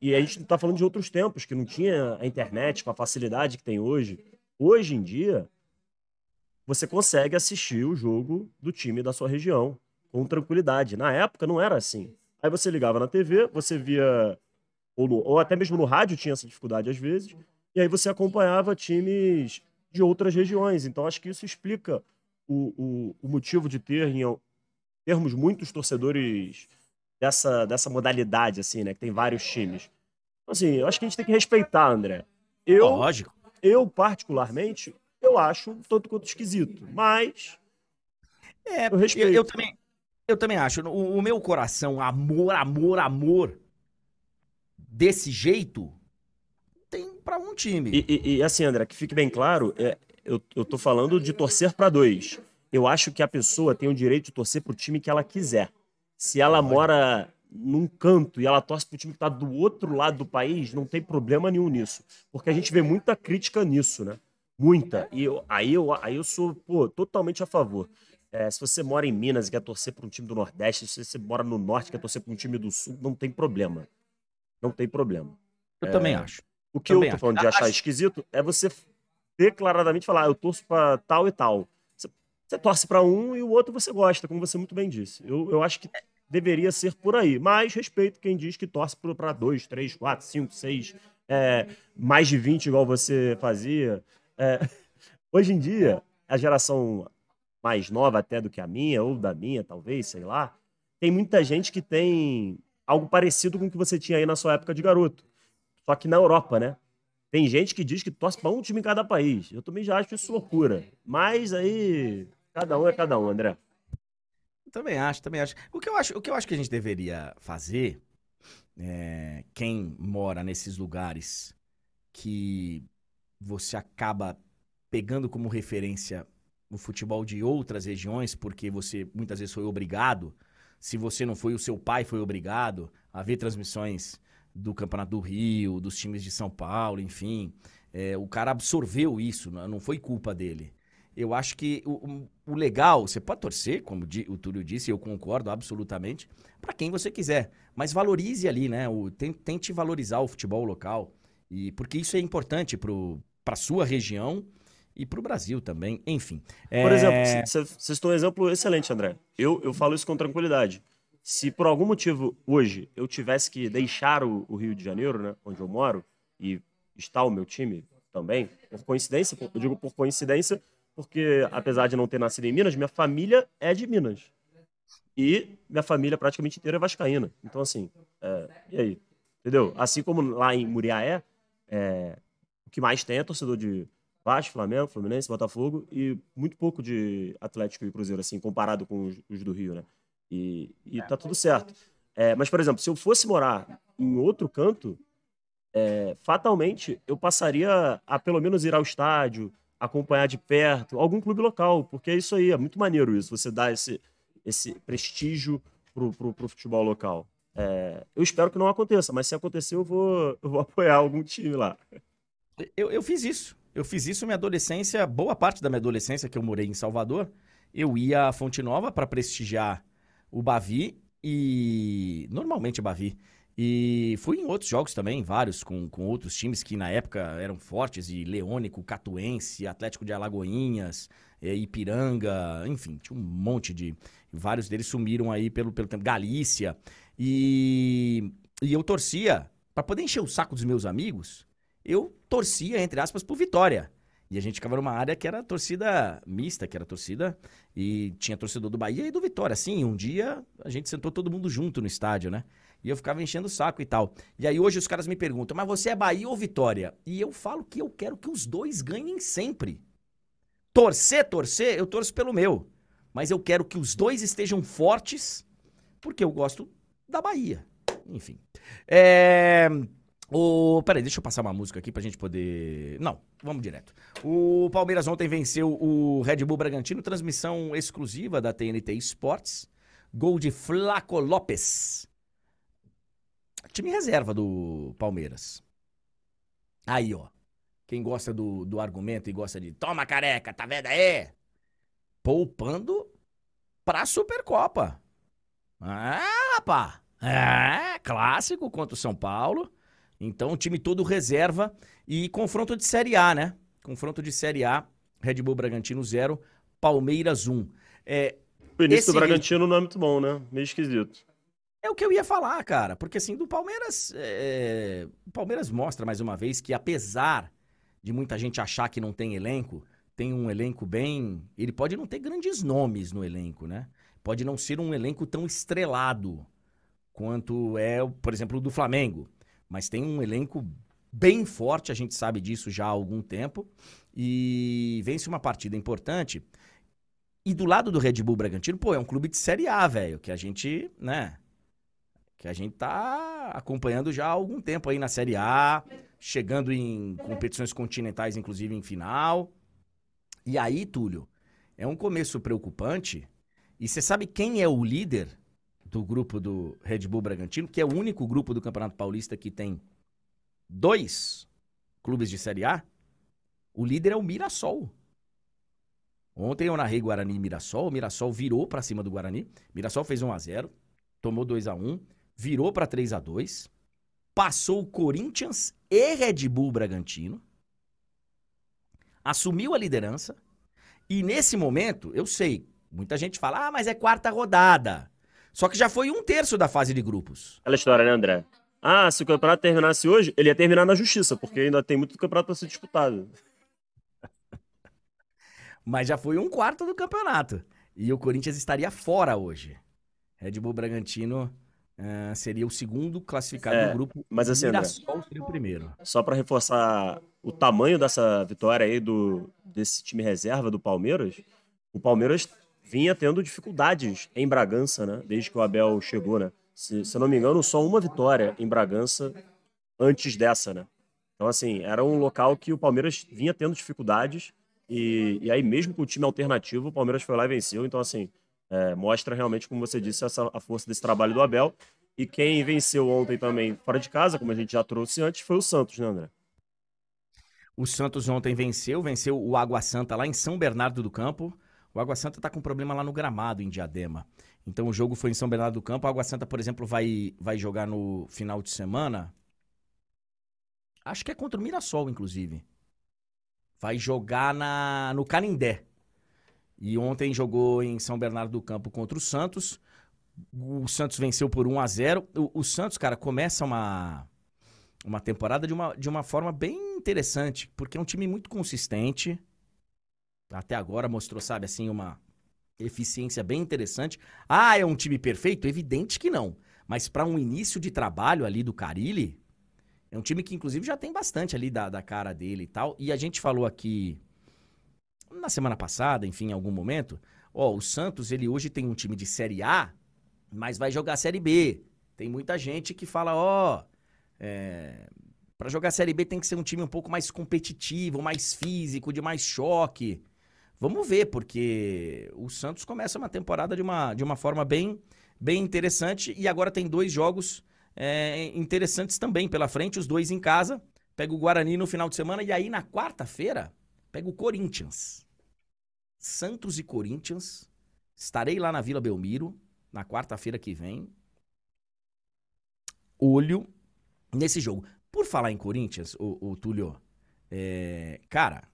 E a gente está falando de outros tempos, que não tinha a internet com a facilidade que tem hoje. Hoje em dia, você consegue assistir o jogo do time da sua região com tranquilidade. Na época não era assim. Aí você ligava na TV, você via, ou, no, ou até mesmo no rádio tinha essa dificuldade às vezes, e aí você acompanhava times de outras regiões. Então acho que isso explica o, o, o motivo de ter, em termos muitos torcedores dessa, dessa modalidade, assim, né? Que tem vários times. Então, assim, eu acho que a gente tem que respeitar, André. Eu, Lógico. Eu, particularmente, eu acho um tanto quanto esquisito. Mas. É, eu respeito. Eu, eu também, eu também acho. O, o, meu coração, amor, amor, amor, desse jeito, tem para um time. E, e, e, assim, André, que fique bem claro, é, eu, eu tô falando de torcer para dois. Eu acho que a pessoa tem o direito de torcer pro time que ela quiser. Se ela mora num canto e ela torce pro time que tá do outro lado do país, não tem problema nenhum nisso. Porque a gente vê muita crítica nisso, né? Muita. E eu, aí, eu, aí eu sou pô, totalmente a favor. É, se você mora em Minas e quer torcer para um time do Nordeste, se você mora no Norte e quer torcer para um time do Sul, não tem problema. Não tem problema. Eu é, também acho. O que também eu tô falando acho. de achar acho... esquisito é você declaradamente falar, ah, eu torço para tal e tal. Você, você torce para um e o outro você gosta, como você muito bem disse. Eu, eu acho que deveria ser por aí. Mas respeito quem diz que torce para dois, três, quatro, cinco, seis, é, mais de 20, igual você fazia. É, hoje em dia, a geração mais nova até do que a minha, ou da minha, talvez, sei lá, tem muita gente que tem algo parecido com o que você tinha aí na sua época de garoto. Só que na Europa, né? Tem gente que diz que torce para um time em cada país. Eu também já acho isso loucura. Mas aí, cada um é cada um, André. Também acho, também acho. O que eu acho, o que eu acho que a gente deveria fazer, é, quem mora nesses lugares que você acaba pegando como referência o futebol de outras regiões, porque você muitas vezes foi obrigado, se você não foi, o seu pai foi obrigado a ver transmissões do Campeonato do Rio, dos times de São Paulo, enfim. É, o cara absorveu isso, não foi culpa dele. Eu acho que o, o legal, você pode torcer, como o Túlio disse, eu concordo absolutamente, para quem você quiser. Mas valorize ali, né? O, tente valorizar o futebol local. E, porque isso é importante para sua região e para o Brasil também, enfim. É... Por exemplo, você citou um exemplo excelente, André. Eu, eu falo isso com tranquilidade. Se por algum motivo hoje eu tivesse que deixar o, o Rio de Janeiro, né, onde eu moro, e está o meu time também, por coincidência, eu digo por coincidência, porque apesar de não ter nascido em Minas, minha família é de Minas. E minha família praticamente inteira é vascaína. Então, assim, é, e aí? Entendeu? Assim como lá em Muriaé, é, o que mais tem é torcedor de Vasco, Flamengo, Fluminense, Botafogo e muito pouco de Atlético e Cruzeiro, assim, comparado com os, os do Rio, né? E, e tá tudo certo. É, mas, por exemplo, se eu fosse morar em outro canto, é, fatalmente eu passaria a pelo menos ir ao estádio, acompanhar de perto algum clube local, porque é isso aí, é muito maneiro isso, você dá esse, esse prestígio pro, pro, pro futebol local. É, eu espero que não aconteça, mas se acontecer, eu vou, eu vou apoiar algum time lá. Eu, eu fiz isso. Eu fiz isso minha adolescência, boa parte da minha adolescência que eu morei em Salvador. Eu ia à Fonte Nova para prestigiar o Bavi e. Normalmente Bavi. E fui em outros jogos também, vários, com, com outros times que na época eram fortes, e Leônico, Catuense, Atlético de Alagoinhas, é, Ipiranga, enfim, tinha um monte de. Vários deles sumiram aí pelo, pelo tempo. Galícia. E, e eu torcia, para poder encher o saco dos meus amigos, eu torcia, entre aspas, por Vitória. E a gente ficava numa área que era torcida mista, que era torcida. E tinha torcedor do Bahia e do Vitória. Sim, um dia a gente sentou todo mundo junto no estádio, né? E eu ficava enchendo o saco e tal. E aí hoje os caras me perguntam, mas você é Bahia ou Vitória? E eu falo que eu quero que os dois ganhem sempre. Torcer, torcer, eu torço pelo meu. Mas eu quero que os dois estejam fortes, porque eu gosto da Bahia. Enfim. É. O... Peraí, deixa eu passar uma música aqui pra gente poder. Não, vamos direto. O Palmeiras ontem venceu o Red Bull Bragantino, transmissão exclusiva da TNT Esportes. Gol de Flaco Lopes. Time reserva do Palmeiras. Aí, ó. Quem gosta do, do argumento e gosta de toma careca, tá vendo aí? Poupando pra Supercopa. Ah, rapá. É, clássico contra o São Paulo. Então, o time todo reserva e confronto de Série A, né? Confronto de Série A, Red Bull Bragantino 0, Palmeiras 1. É, o início do Bragantino não é muito bom, né? Meio esquisito. É o que eu ia falar, cara. Porque assim, do Palmeiras. É... O Palmeiras mostra mais uma vez que, apesar de muita gente achar que não tem elenco, tem um elenco bem. Ele pode não ter grandes nomes no elenco, né? Pode não ser um elenco tão estrelado quanto é, por exemplo, o do Flamengo. Mas tem um elenco bem forte, a gente sabe disso já há algum tempo. E vence uma partida importante. E do lado do Red Bull Bragantino, pô, é um clube de Série A, velho, que a gente, né, que a gente tá acompanhando já há algum tempo aí na Série A, chegando em competições continentais, inclusive em final. E aí, Túlio, é um começo preocupante. E você sabe quem é o líder do grupo do Red Bull Bragantino, que é o único grupo do Campeonato Paulista que tem dois clubes de Série A? O líder é o Mirassol. Ontem eu narrei Guarani e Mirassol. O Mirassol virou para cima do Guarani. Mirassol fez 1 a 0 tomou 2 a 1 virou para 3 a 2 passou o Corinthians e Red Bull Bragantino, assumiu a liderança, e nesse momento, eu sei, muita gente fala, ah, mas é quarta rodada. Só que já foi um terço da fase de grupos. Aquela história, né, André? Ah, se o campeonato terminasse hoje, ele ia terminar na justiça, porque ainda tem muito campeonato para ser disputado. mas já foi um quarto do campeonato. E o Corinthians estaria fora hoje. Red Bull Bragantino Uh, seria o segundo classificado é, do grupo. Mas assim, André, seria o primeiro. Só para reforçar o tamanho dessa vitória aí do desse time reserva do Palmeiras, o Palmeiras vinha tendo dificuldades em Bragança, né? Desde que o Abel chegou, né? Se, se eu não me engano, só uma vitória em Bragança antes dessa, né? Então, assim, era um local que o Palmeiras vinha tendo dificuldades e, e aí, mesmo com o time alternativo, o Palmeiras foi lá e venceu. Então, assim, é, mostra realmente, como você disse, essa, a força desse trabalho do Abel. E quem venceu ontem também fora de casa, como a gente já trouxe antes, foi o Santos, né, André? O Santos ontem venceu, venceu o Água Santa lá em São Bernardo do Campo. O Água Santa tá com problema lá no gramado, em Diadema. Então o jogo foi em São Bernardo do Campo. O Água Santa, por exemplo, vai, vai jogar no final de semana. Acho que é contra o Mirassol, inclusive. Vai jogar na, no Canindé. E ontem jogou em São Bernardo do Campo contra o Santos. O Santos venceu por 1 a 0 O, o Santos, cara, começa uma, uma temporada de uma, de uma forma bem interessante, porque é um time muito consistente. Até agora mostrou, sabe, assim, uma, Eficiência bem interessante. Ah, é um time perfeito? Evidente que não. Mas para um início de trabalho ali do Carilli, é um time que inclusive já tem bastante ali da, da cara dele e tal. E a gente falou aqui na semana passada, enfim, em algum momento, ó, o Santos, ele hoje tem um time de Série A, mas vai jogar Série B. Tem muita gente que fala, ó, é, para jogar Série B tem que ser um time um pouco mais competitivo, mais físico, de mais choque. Vamos ver, porque o Santos começa uma temporada de uma, de uma forma bem, bem interessante e agora tem dois jogos é, interessantes também pela frente, os dois em casa. Pega o Guarani no final de semana e aí na quarta-feira pega o Corinthians. Santos e Corinthians. Estarei lá na Vila Belmiro na quarta-feira que vem. Olho nesse jogo. Por falar em Corinthians, o, o Túlio, é, cara,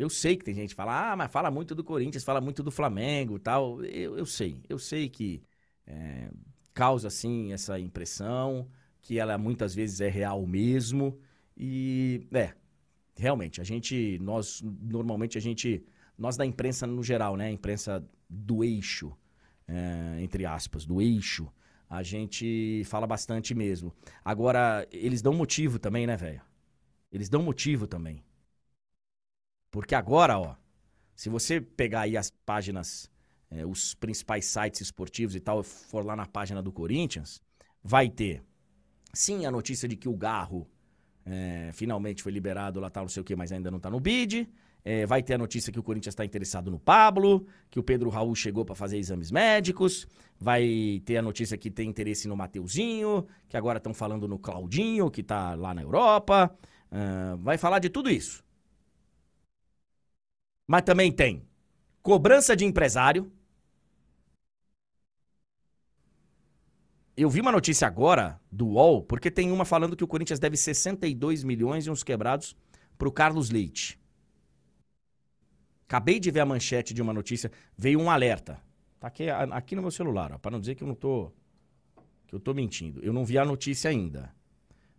eu sei que tem gente que fala, ah, mas fala muito do Corinthians, fala muito do Flamengo tal. Eu, eu sei, eu sei que é, causa, assim, essa impressão, que ela muitas vezes é real mesmo. E, é, realmente, a gente, nós, normalmente a gente, nós da imprensa no geral, né, a imprensa do eixo, é, entre aspas, do eixo, a gente fala bastante mesmo. Agora, eles dão motivo também, né, velho? Eles dão motivo também. Porque agora, ó, se você pegar aí as páginas, é, os principais sites esportivos e tal, for lá na página do Corinthians, vai ter, sim, a notícia de que o Garro é, finalmente foi liberado lá, tal, não sei o que, mas ainda não tá no bid. É, vai ter a notícia que o Corinthians está interessado no Pablo, que o Pedro Raul chegou para fazer exames médicos. Vai ter a notícia que tem interesse no Mateuzinho, que agora estão falando no Claudinho, que está lá na Europa. Vai falar de tudo isso. Mas também tem cobrança de empresário. Eu vi uma notícia agora do UOL, porque tem uma falando que o Corinthians deve 62 milhões e uns quebrados para o Carlos Leite. Acabei de ver a manchete de uma notícia, veio um alerta. Tá aqui, aqui no meu celular, para não dizer que eu não tô que eu tô mentindo. Eu não vi a notícia ainda.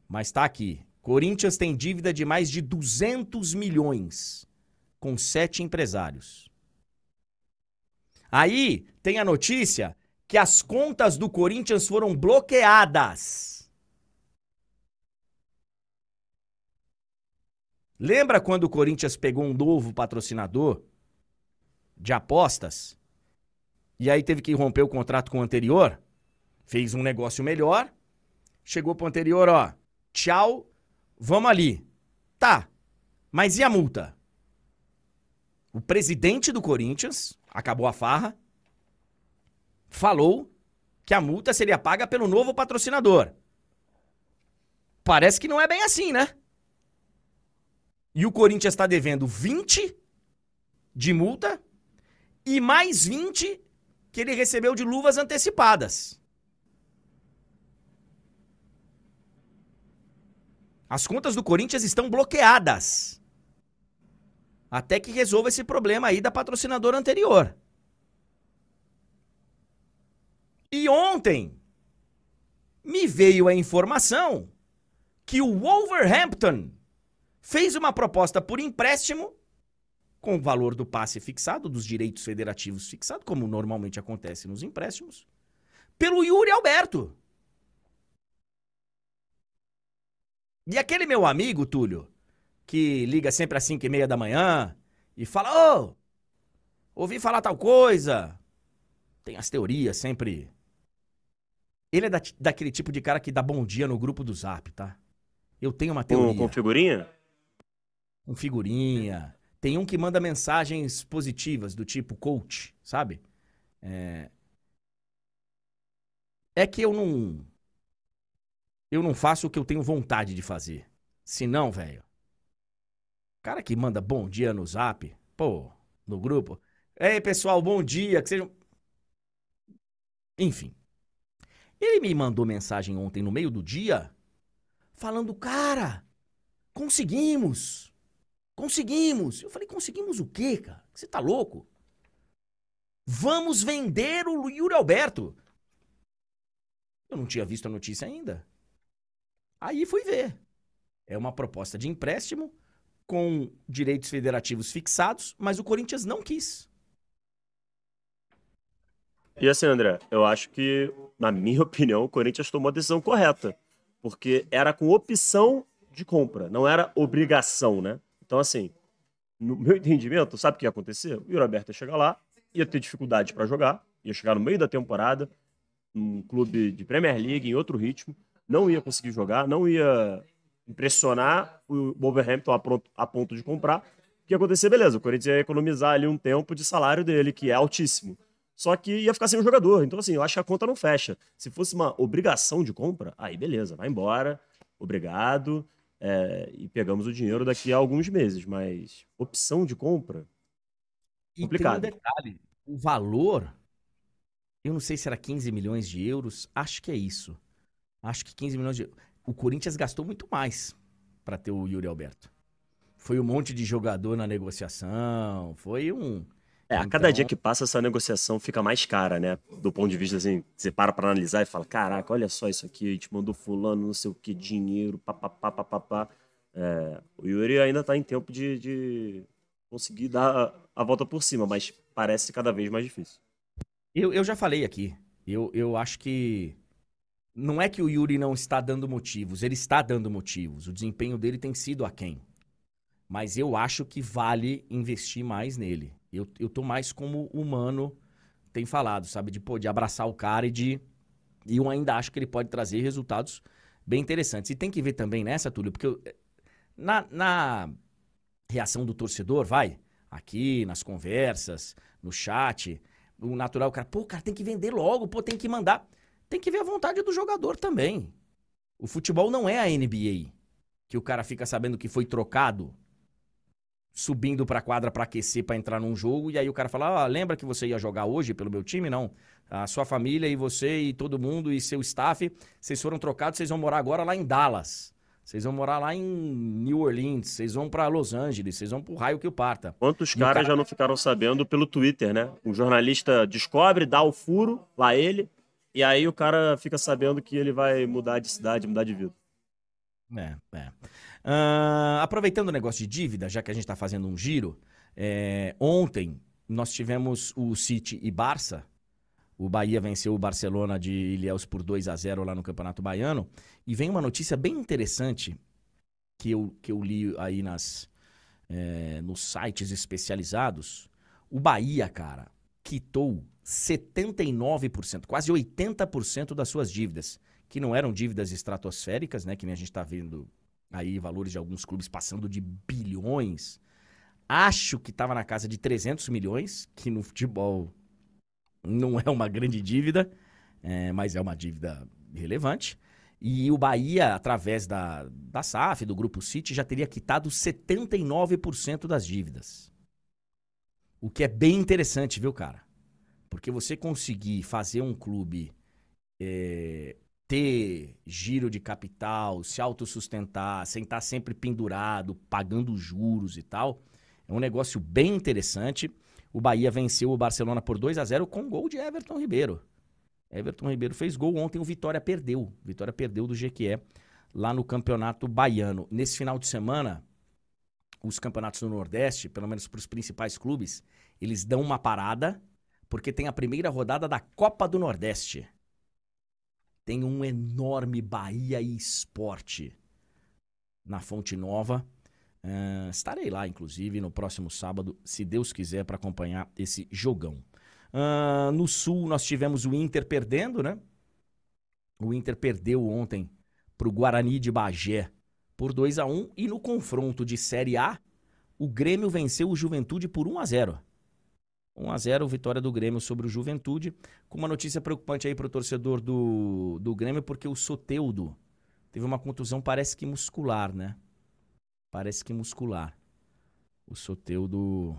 Mas tá aqui. Corinthians tem dívida de mais de 200 milhões com sete empresários. Aí tem a notícia que as contas do Corinthians foram bloqueadas. Lembra quando o Corinthians pegou um novo patrocinador de apostas e aí teve que romper o contrato com o anterior? Fez um negócio melhor, chegou pro anterior, ó, tchau, vamos ali. Tá, mas e a multa? O presidente do Corinthians, acabou a farra, falou que a multa seria paga pelo novo patrocinador. Parece que não é bem assim, né? E o Corinthians está devendo 20 de multa e mais 20 que ele recebeu de luvas antecipadas. As contas do Corinthians estão bloqueadas. Até que resolva esse problema aí da patrocinadora anterior. E ontem me veio a informação que o Wolverhampton fez uma proposta por empréstimo com o valor do passe fixado, dos direitos federativos fixado, como normalmente acontece nos empréstimos, pelo Yuri Alberto. E aquele meu amigo, Túlio, que liga sempre às 5 e meia da manhã e fala: Ô, oh, ouvi falar tal coisa. Tem as teorias sempre. Ele é da, daquele tipo de cara que dá bom dia no grupo do zap, tá? Eu tenho uma teoria. Com, com figurinha? Com figurinha. Tem um que manda mensagens positivas, do tipo coach, sabe? É, é que eu não. Eu não faço o que eu tenho vontade de fazer. Se não, velho. Cara que manda bom dia no zap, pô, no grupo. Ei, pessoal, bom dia, que sejam. Enfim. Ele me mandou mensagem ontem no meio do dia, falando, cara, conseguimos. Conseguimos. Eu falei, conseguimos o quê, cara? Você tá louco? Vamos vender o Yuri Alberto. Eu não tinha visto a notícia ainda. Aí fui ver. É uma proposta de empréstimo com direitos federativos fixados, mas o Corinthians não quis. E assim, André, eu acho que, na minha opinião, o Corinthians tomou a decisão correta. Porque era com opção de compra, não era obrigação, né? Então, assim, no meu entendimento, sabe o que ia acontecer? O Yuri ia chegar lá, ia ter dificuldade para jogar, ia chegar no meio da temporada, num clube de Premier League, em outro ritmo, não ia conseguir jogar, não ia impressionar o Wolverhampton a, pronto, a ponto de comprar. O que ia acontecer? Beleza, o Corinthians ia economizar ali um tempo de salário dele, que é altíssimo. Só que ia ficar sem o jogador. Então, assim, eu acho que a conta não fecha. Se fosse uma obrigação de compra, aí beleza, vai embora, obrigado, é, e pegamos o dinheiro daqui a alguns meses. Mas opção de compra, complicado. E tem um detalhe, o valor, eu não sei se era 15 milhões de euros, acho que é isso. Acho que 15 milhões de euros. O Corinthians gastou muito mais para ter o Yuri Alberto. Foi um monte de jogador na negociação, foi um é, a cada então... dia que passa, essa negociação fica mais cara, né? Do ponto de vista assim, você para pra analisar e fala: caraca, olha só isso aqui, a gente mandou fulano, não sei o que, dinheiro, papapá, papapá. É, o Yuri ainda tá em tempo de, de conseguir dar a volta por cima, mas parece cada vez mais difícil. Eu, eu já falei aqui. Eu, eu acho que. Não é que o Yuri não está dando motivos, ele está dando motivos. O desempenho dele tem sido aquém. Mas eu acho que vale investir mais nele. Eu, eu tô mais como humano tem falado, sabe? De, pô, de abraçar o cara e de. E eu ainda acho que ele pode trazer resultados bem interessantes. E tem que ver também nessa, Túlio, porque eu, na, na reação do torcedor, vai, aqui, nas conversas, no chat, o natural, o cara, pô, cara, tem que vender logo, pô, tem que mandar. Tem que ver a vontade do jogador também. O futebol não é a NBA, que o cara fica sabendo que foi trocado subindo pra quadra para aquecer para entrar num jogo e aí o cara fala: ah, lembra que você ia jogar hoje pelo meu time? Não. A sua família e você e todo mundo e seu staff, vocês foram trocados, vocês vão morar agora lá em Dallas. Vocês vão morar lá em New Orleans, vocês vão para Los Angeles, vocês vão pro raio que o parta. Quantos caras cara... já não ficaram sabendo pelo Twitter, né? Um jornalista descobre, dá o furo, lá ele, e aí o cara fica sabendo que ele vai mudar de cidade, mudar de vida. É, é. Uh, aproveitando o negócio de dívida, já que a gente está fazendo um giro, é, ontem nós tivemos o City e Barça. O Bahia venceu o Barcelona de Ilhéus por 2 a 0 lá no Campeonato Baiano. E vem uma notícia bem interessante que eu, que eu li aí nas, é, nos sites especializados. O Bahia, cara, quitou 79%, quase 80% das suas dívidas, que não eram dívidas estratosféricas, né, que nem a gente está vendo aí valores de alguns clubes passando de bilhões. Acho que estava na casa de 300 milhões, que no futebol não é uma grande dívida, é, mas é uma dívida relevante. E o Bahia, através da, da SAF, do Grupo City, já teria quitado 79% das dívidas. O que é bem interessante, viu, cara? Porque você conseguir fazer um clube é, ter giro de capital, se autossustentar, sem estar sempre pendurado, pagando juros e tal, é um negócio bem interessante. O Bahia venceu o Barcelona por 2 a 0 com gol de Everton Ribeiro. Everton Ribeiro fez gol ontem, o Vitória perdeu. Vitória perdeu do GQE lá no Campeonato Baiano. Nesse final de semana, os campeonatos do Nordeste, pelo menos para os principais clubes, eles dão uma parada, porque tem a primeira rodada da Copa do Nordeste tem um enorme Bahia e Esporte na Fonte Nova. Uh, estarei lá, inclusive, no próximo sábado, se Deus quiser, para acompanhar esse jogão. Uh, no Sul, nós tivemos o Inter perdendo, né? O Inter perdeu ontem para o Guarani de Bagé por 2 a 1 e no confronto de Série A, o Grêmio venceu o Juventude por 1 a 0. 1 a 0 vitória do Grêmio sobre o Juventude, com uma notícia preocupante aí para o torcedor do, do Grêmio, porque o Soteudo teve uma contusão, parece que muscular, né? Parece que muscular. O Soteudo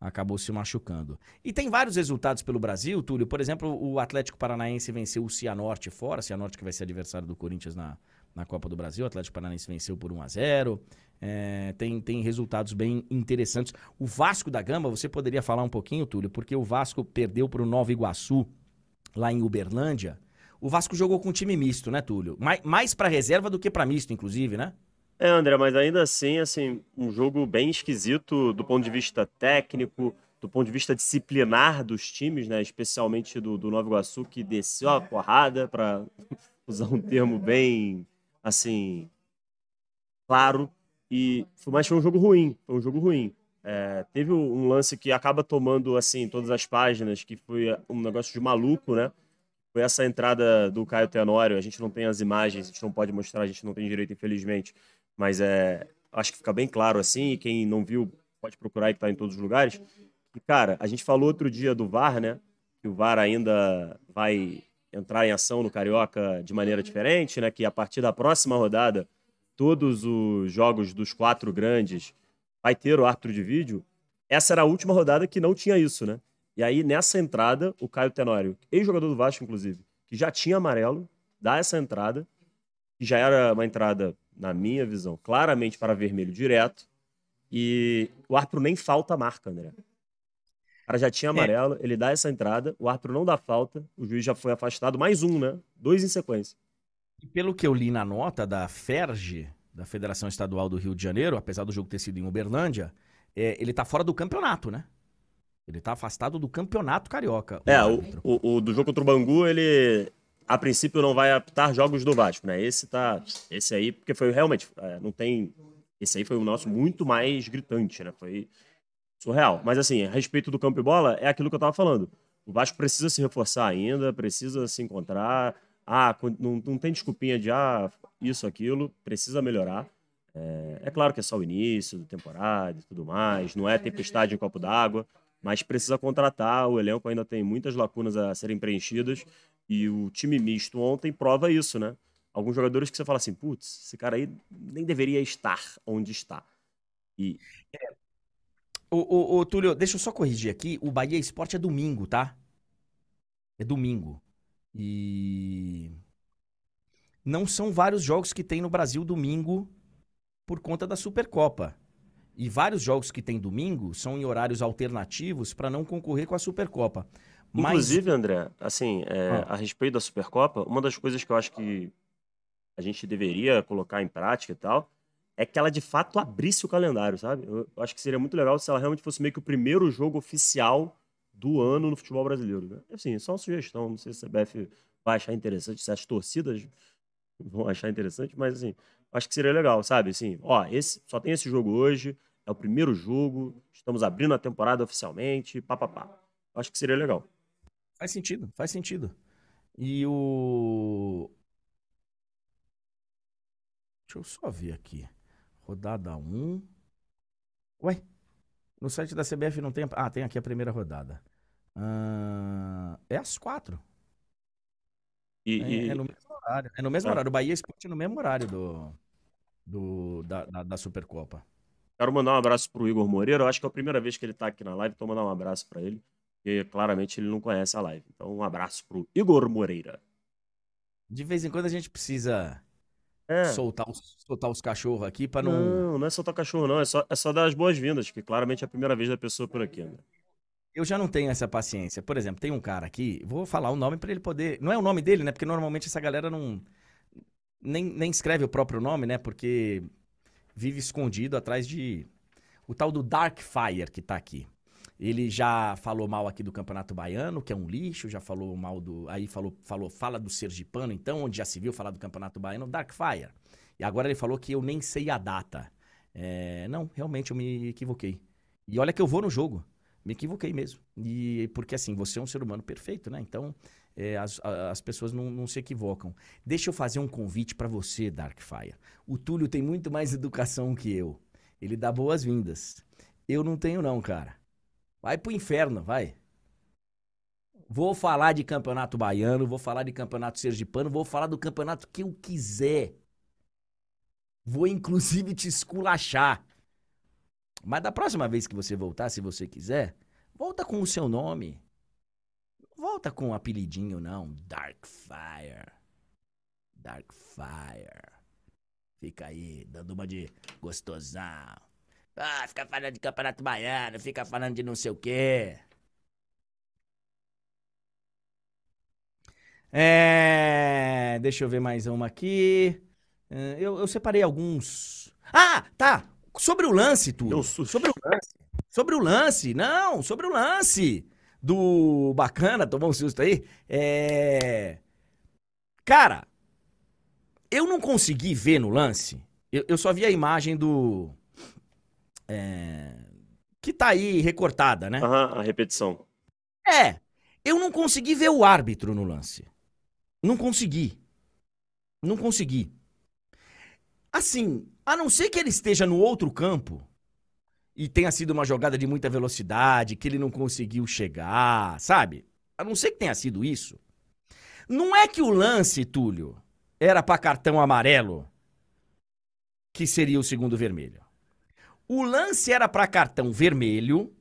acabou se machucando. E tem vários resultados pelo Brasil, Túlio. Por exemplo, o Atlético Paranaense venceu o Cianorte fora, Cianorte que vai ser adversário do Corinthians na, na Copa do Brasil. O Atlético Paranaense venceu por 1 a 0 é, tem, tem resultados bem interessantes. O Vasco da Gama, você poderia falar um pouquinho, Túlio, porque o Vasco perdeu para o Nova Iguaçu, lá em Uberlândia. O Vasco jogou com um time misto, né, Túlio? Mais, mais para reserva do que para misto, inclusive, né? É, André, mas ainda assim, assim, um jogo bem esquisito do ponto de vista técnico. do ponto de vista disciplinar dos times, né, especialmente do, do Nova Iguaçu, que desceu a porrada, para usar um termo bem, assim, claro, e, mas foi um jogo ruim, foi um jogo ruim. É, teve um lance que acaba tomando, assim, todas as páginas, que foi um negócio de maluco, né, foi essa entrada do Caio Tenório, a gente não tem as imagens, a gente não pode mostrar, a gente não tem direito, infelizmente, mas é, acho que fica bem claro assim, e quem não viu pode procurar e que tá em todos os lugares. E, cara, a gente falou outro dia do VAR, né? Que o VAR ainda vai entrar em ação no Carioca de maneira diferente, né? Que a partir da próxima rodada, todos os jogos dos quatro grandes vai ter o árbitro de vídeo. Essa era a última rodada que não tinha isso, né? E aí, nessa entrada, o Caio Tenório, ex-jogador do Vasco, inclusive, que já tinha amarelo, dá essa entrada, que já era uma entrada, na minha visão, claramente para vermelho direto, e o árbitro nem falta a marca, André. O cara já tinha é. amarelo, é. ele dá essa entrada, o árbitro não dá falta, o juiz já foi afastado, mais um, né? Dois em sequência. E pelo que eu li na nota da FERJ, da Federação Estadual do Rio de Janeiro, apesar do jogo ter sido em Uberlândia, é, ele tá fora do campeonato, né? Ele tá afastado do campeonato carioca. O é, o, o, o, do jogo contra o Bangu, ele a princípio não vai apitar jogos do Vasco, né? Esse tá. Esse aí, porque foi realmente. É, não tem esse aí foi o nosso muito mais gritante, né? Foi surreal. Mas assim, a respeito do campo e bola, é aquilo que eu tava falando. O Vasco precisa se reforçar ainda, precisa se encontrar. Ah, não, não tem desculpinha de ah, isso, aquilo, precisa melhorar. É, é claro que é só o início da temporada e tudo mais, não é tempestade em copo d'água, mas precisa contratar. O elenco ainda tem muitas lacunas a serem preenchidas e o time misto ontem prova isso, né? alguns jogadores que você fala assim, putz, esse cara aí nem deveria estar onde está. E. É. Ô, ô, ô, Túlio, deixa eu só corrigir aqui. O Bahia Esporte é domingo, tá? É domingo. E. Não são vários jogos que tem no Brasil domingo por conta da Supercopa. E vários jogos que tem domingo são em horários alternativos para não concorrer com a Supercopa. Mas... Inclusive, André, assim, é, ah. a respeito da Supercopa, uma das coisas que eu acho que a gente deveria colocar em prática e tal, é que ela de fato abrisse o calendário, sabe? Eu acho que seria muito legal se ela realmente fosse meio que o primeiro jogo oficial do ano no futebol brasileiro. Né? Assim, só uma sugestão, não sei se a CBF vai achar interessante, se as torcidas vão achar interessante, mas assim, acho que seria legal, sabe? Assim, ó, esse, só tem esse jogo hoje, é o primeiro jogo, estamos abrindo a temporada oficialmente, papapá. Acho que seria legal. Faz sentido, faz sentido. E o. Deixa eu só ver aqui. Rodada 1. Ué? No site da CBF não tem. Ah, tem aqui a primeira rodada. Ah, é às quatro. E, é, e... é, no mesmo horário. É no mesmo ah. horário. O Bahia Esporte é no mesmo horário do, do, da, da, da, Supercopa. Quero mandar um abraço pro Igor Moreira. Eu acho que é a primeira vez que ele tá aqui na live, então mandar um abraço para ele. Porque claramente ele não conhece a live. Então, um abraço pro Igor Moreira. De vez em quando a gente precisa é. soltar, os, soltar os cachorros aqui para não. Não, não é soltar cachorro, não. É só, é só dar as boas-vindas, que claramente é a primeira vez da pessoa por aqui, né? Eu já não tenho essa paciência. Por exemplo, tem um cara aqui, vou falar o nome para ele poder. Não é o nome dele, né? Porque normalmente essa galera não. Nem, nem escreve o próprio nome, né? Porque vive escondido atrás de. O tal do Dark Fire que tá aqui. Ele já falou mal aqui do Campeonato Baiano, que é um lixo, já falou mal do. Aí falou, falou fala do Sergipano, então, onde já se viu falar do Campeonato Baiano, Darkfire. E agora ele falou que eu nem sei a data. É, não, realmente eu me equivoquei. E olha que eu vou no jogo. Me equivoquei mesmo. E porque assim, você é um ser humano perfeito, né? Então, é, as, as pessoas não, não, se equivocam. Deixa eu fazer um convite para você, Darkfire. O Túlio tem muito mais educação que eu. Ele dá boas-vindas. Eu não tenho, não, cara. Vai pro inferno, vai. Vou falar de campeonato baiano, vou falar de campeonato sergipano, vou falar do campeonato que eu quiser. Vou inclusive te esculachar. Mas da próxima vez que você voltar, se você quiser, volta com o seu nome. Volta com um apelidinho, não. Darkfire. Darkfire. Fica aí, dando uma de gostosão. Ah, fica falando de campeonato baiano, fica falando de não sei o quê. É. Deixa eu ver mais uma aqui. É, eu, eu separei alguns. Ah, tá! Sobre o lance, tudo. Sobre o lance. Sobre o lance. Não, sobre o lance do bacana, tomou um susto aí. É. Cara, eu não consegui ver no lance. Eu, eu só vi a imagem do. É, que tá aí recortada, né? Aham, a repetição. É. Eu não consegui ver o árbitro no lance. Não consegui. Não consegui. Assim, a não ser que ele esteja no outro campo e tenha sido uma jogada de muita velocidade, que ele não conseguiu chegar, sabe? A não ser que tenha sido isso. Não é que o lance, Túlio, era para cartão amarelo, que seria o segundo vermelho. O lance era para cartão vermelho,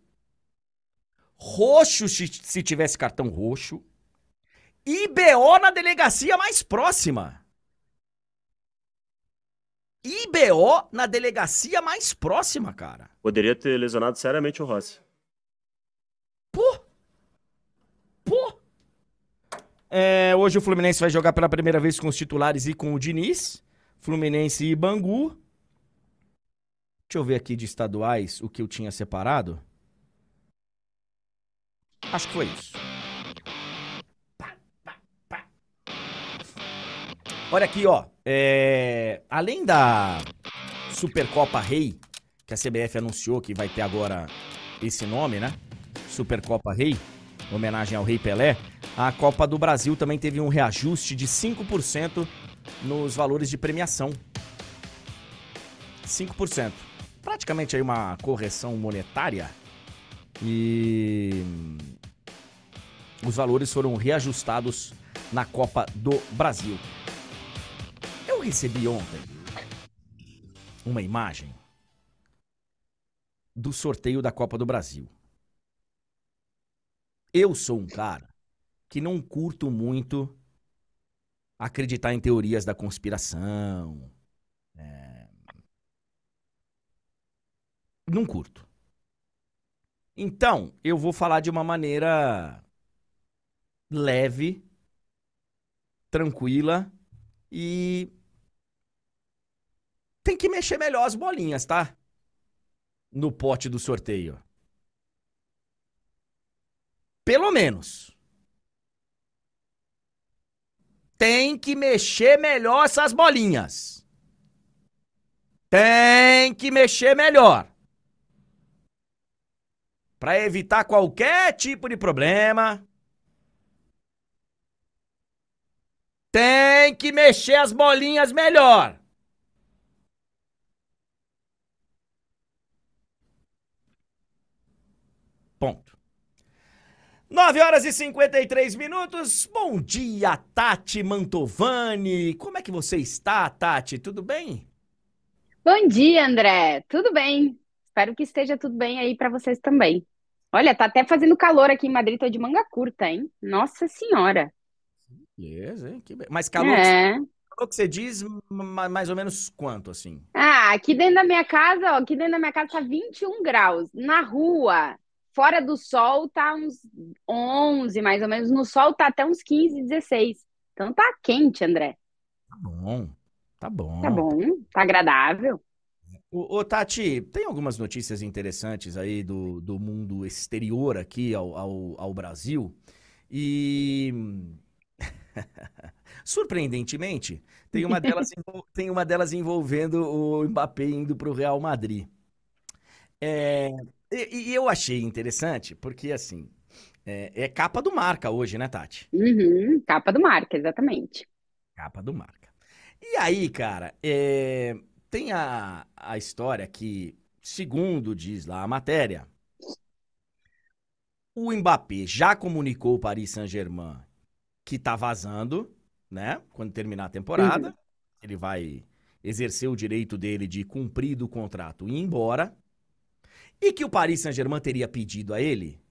roxo se, se tivesse cartão roxo, e BO na delegacia mais próxima. IBO na delegacia mais próxima, cara. Poderia ter lesionado seriamente o Rossi. Pô! Pô! É, hoje o Fluminense vai jogar pela primeira vez com os titulares e com o Diniz. Fluminense e Bangu. Deixa eu ver aqui de estaduais o que eu tinha separado. Acho que foi isso. Olha aqui, ó. É, Além da Supercopa Rei, que a CBF anunciou que vai ter agora esse nome, né? Supercopa Rei, homenagem ao Rei Pelé. A Copa do Brasil também teve um reajuste de 5% nos valores de premiação. 5%. Praticamente aí uma correção monetária. E os valores foram reajustados na Copa do Brasil. Eu recebi ontem uma imagem do sorteio da Copa do Brasil. Eu sou um cara que não curto muito acreditar em teorias da conspiração. É... Não curto. Então, eu vou falar de uma maneira leve, tranquila e tem que mexer melhor as bolinhas, tá? No pote do sorteio. Pelo menos. Tem que mexer melhor essas bolinhas. Tem que mexer melhor. Para evitar qualquer tipo de problema. Tem que mexer as bolinhas melhor. Ponto. 9 horas e 53 minutos. Bom dia, Tati Mantovani. Como é que você está, Tati? Tudo bem? Bom dia, André. Tudo bem? Espero que esteja tudo bem aí para vocês também. Olha, tá até fazendo calor aqui em Madrid, tô de manga curta, hein? Nossa Senhora. Beleza, hein? Que be- Mas calor, que- É. calor que você diz, ma- mais ou menos quanto, assim? Ah, aqui dentro da minha casa, ó, aqui dentro da minha casa tá 21 graus. Na rua, fora do sol, tá uns 11, mais ou menos. No sol tá até uns 15, 16. Então tá quente, André. Tá bom, tá bom. Tá bom, tá agradável. Ô, ô, Tati, tem algumas notícias interessantes aí do, do mundo exterior aqui ao, ao, ao Brasil. E. Surpreendentemente, tem uma, delas, tem uma delas envolvendo o Mbappé indo para o Real Madrid. É, e, e eu achei interessante, porque assim, é, é capa do Marca hoje, né, Tati? Uhum, capa do Marca, exatamente. Capa do Marca. E aí, cara, é, tem a, a história que, segundo diz lá a matéria, o Mbappé já comunicou o Paris Saint-Germain que tá vazando, né? Quando terminar a temporada. Ele vai exercer o direito dele de cumprir do contrato e ir embora. E que o Paris Saint-Germain teria pedido a ele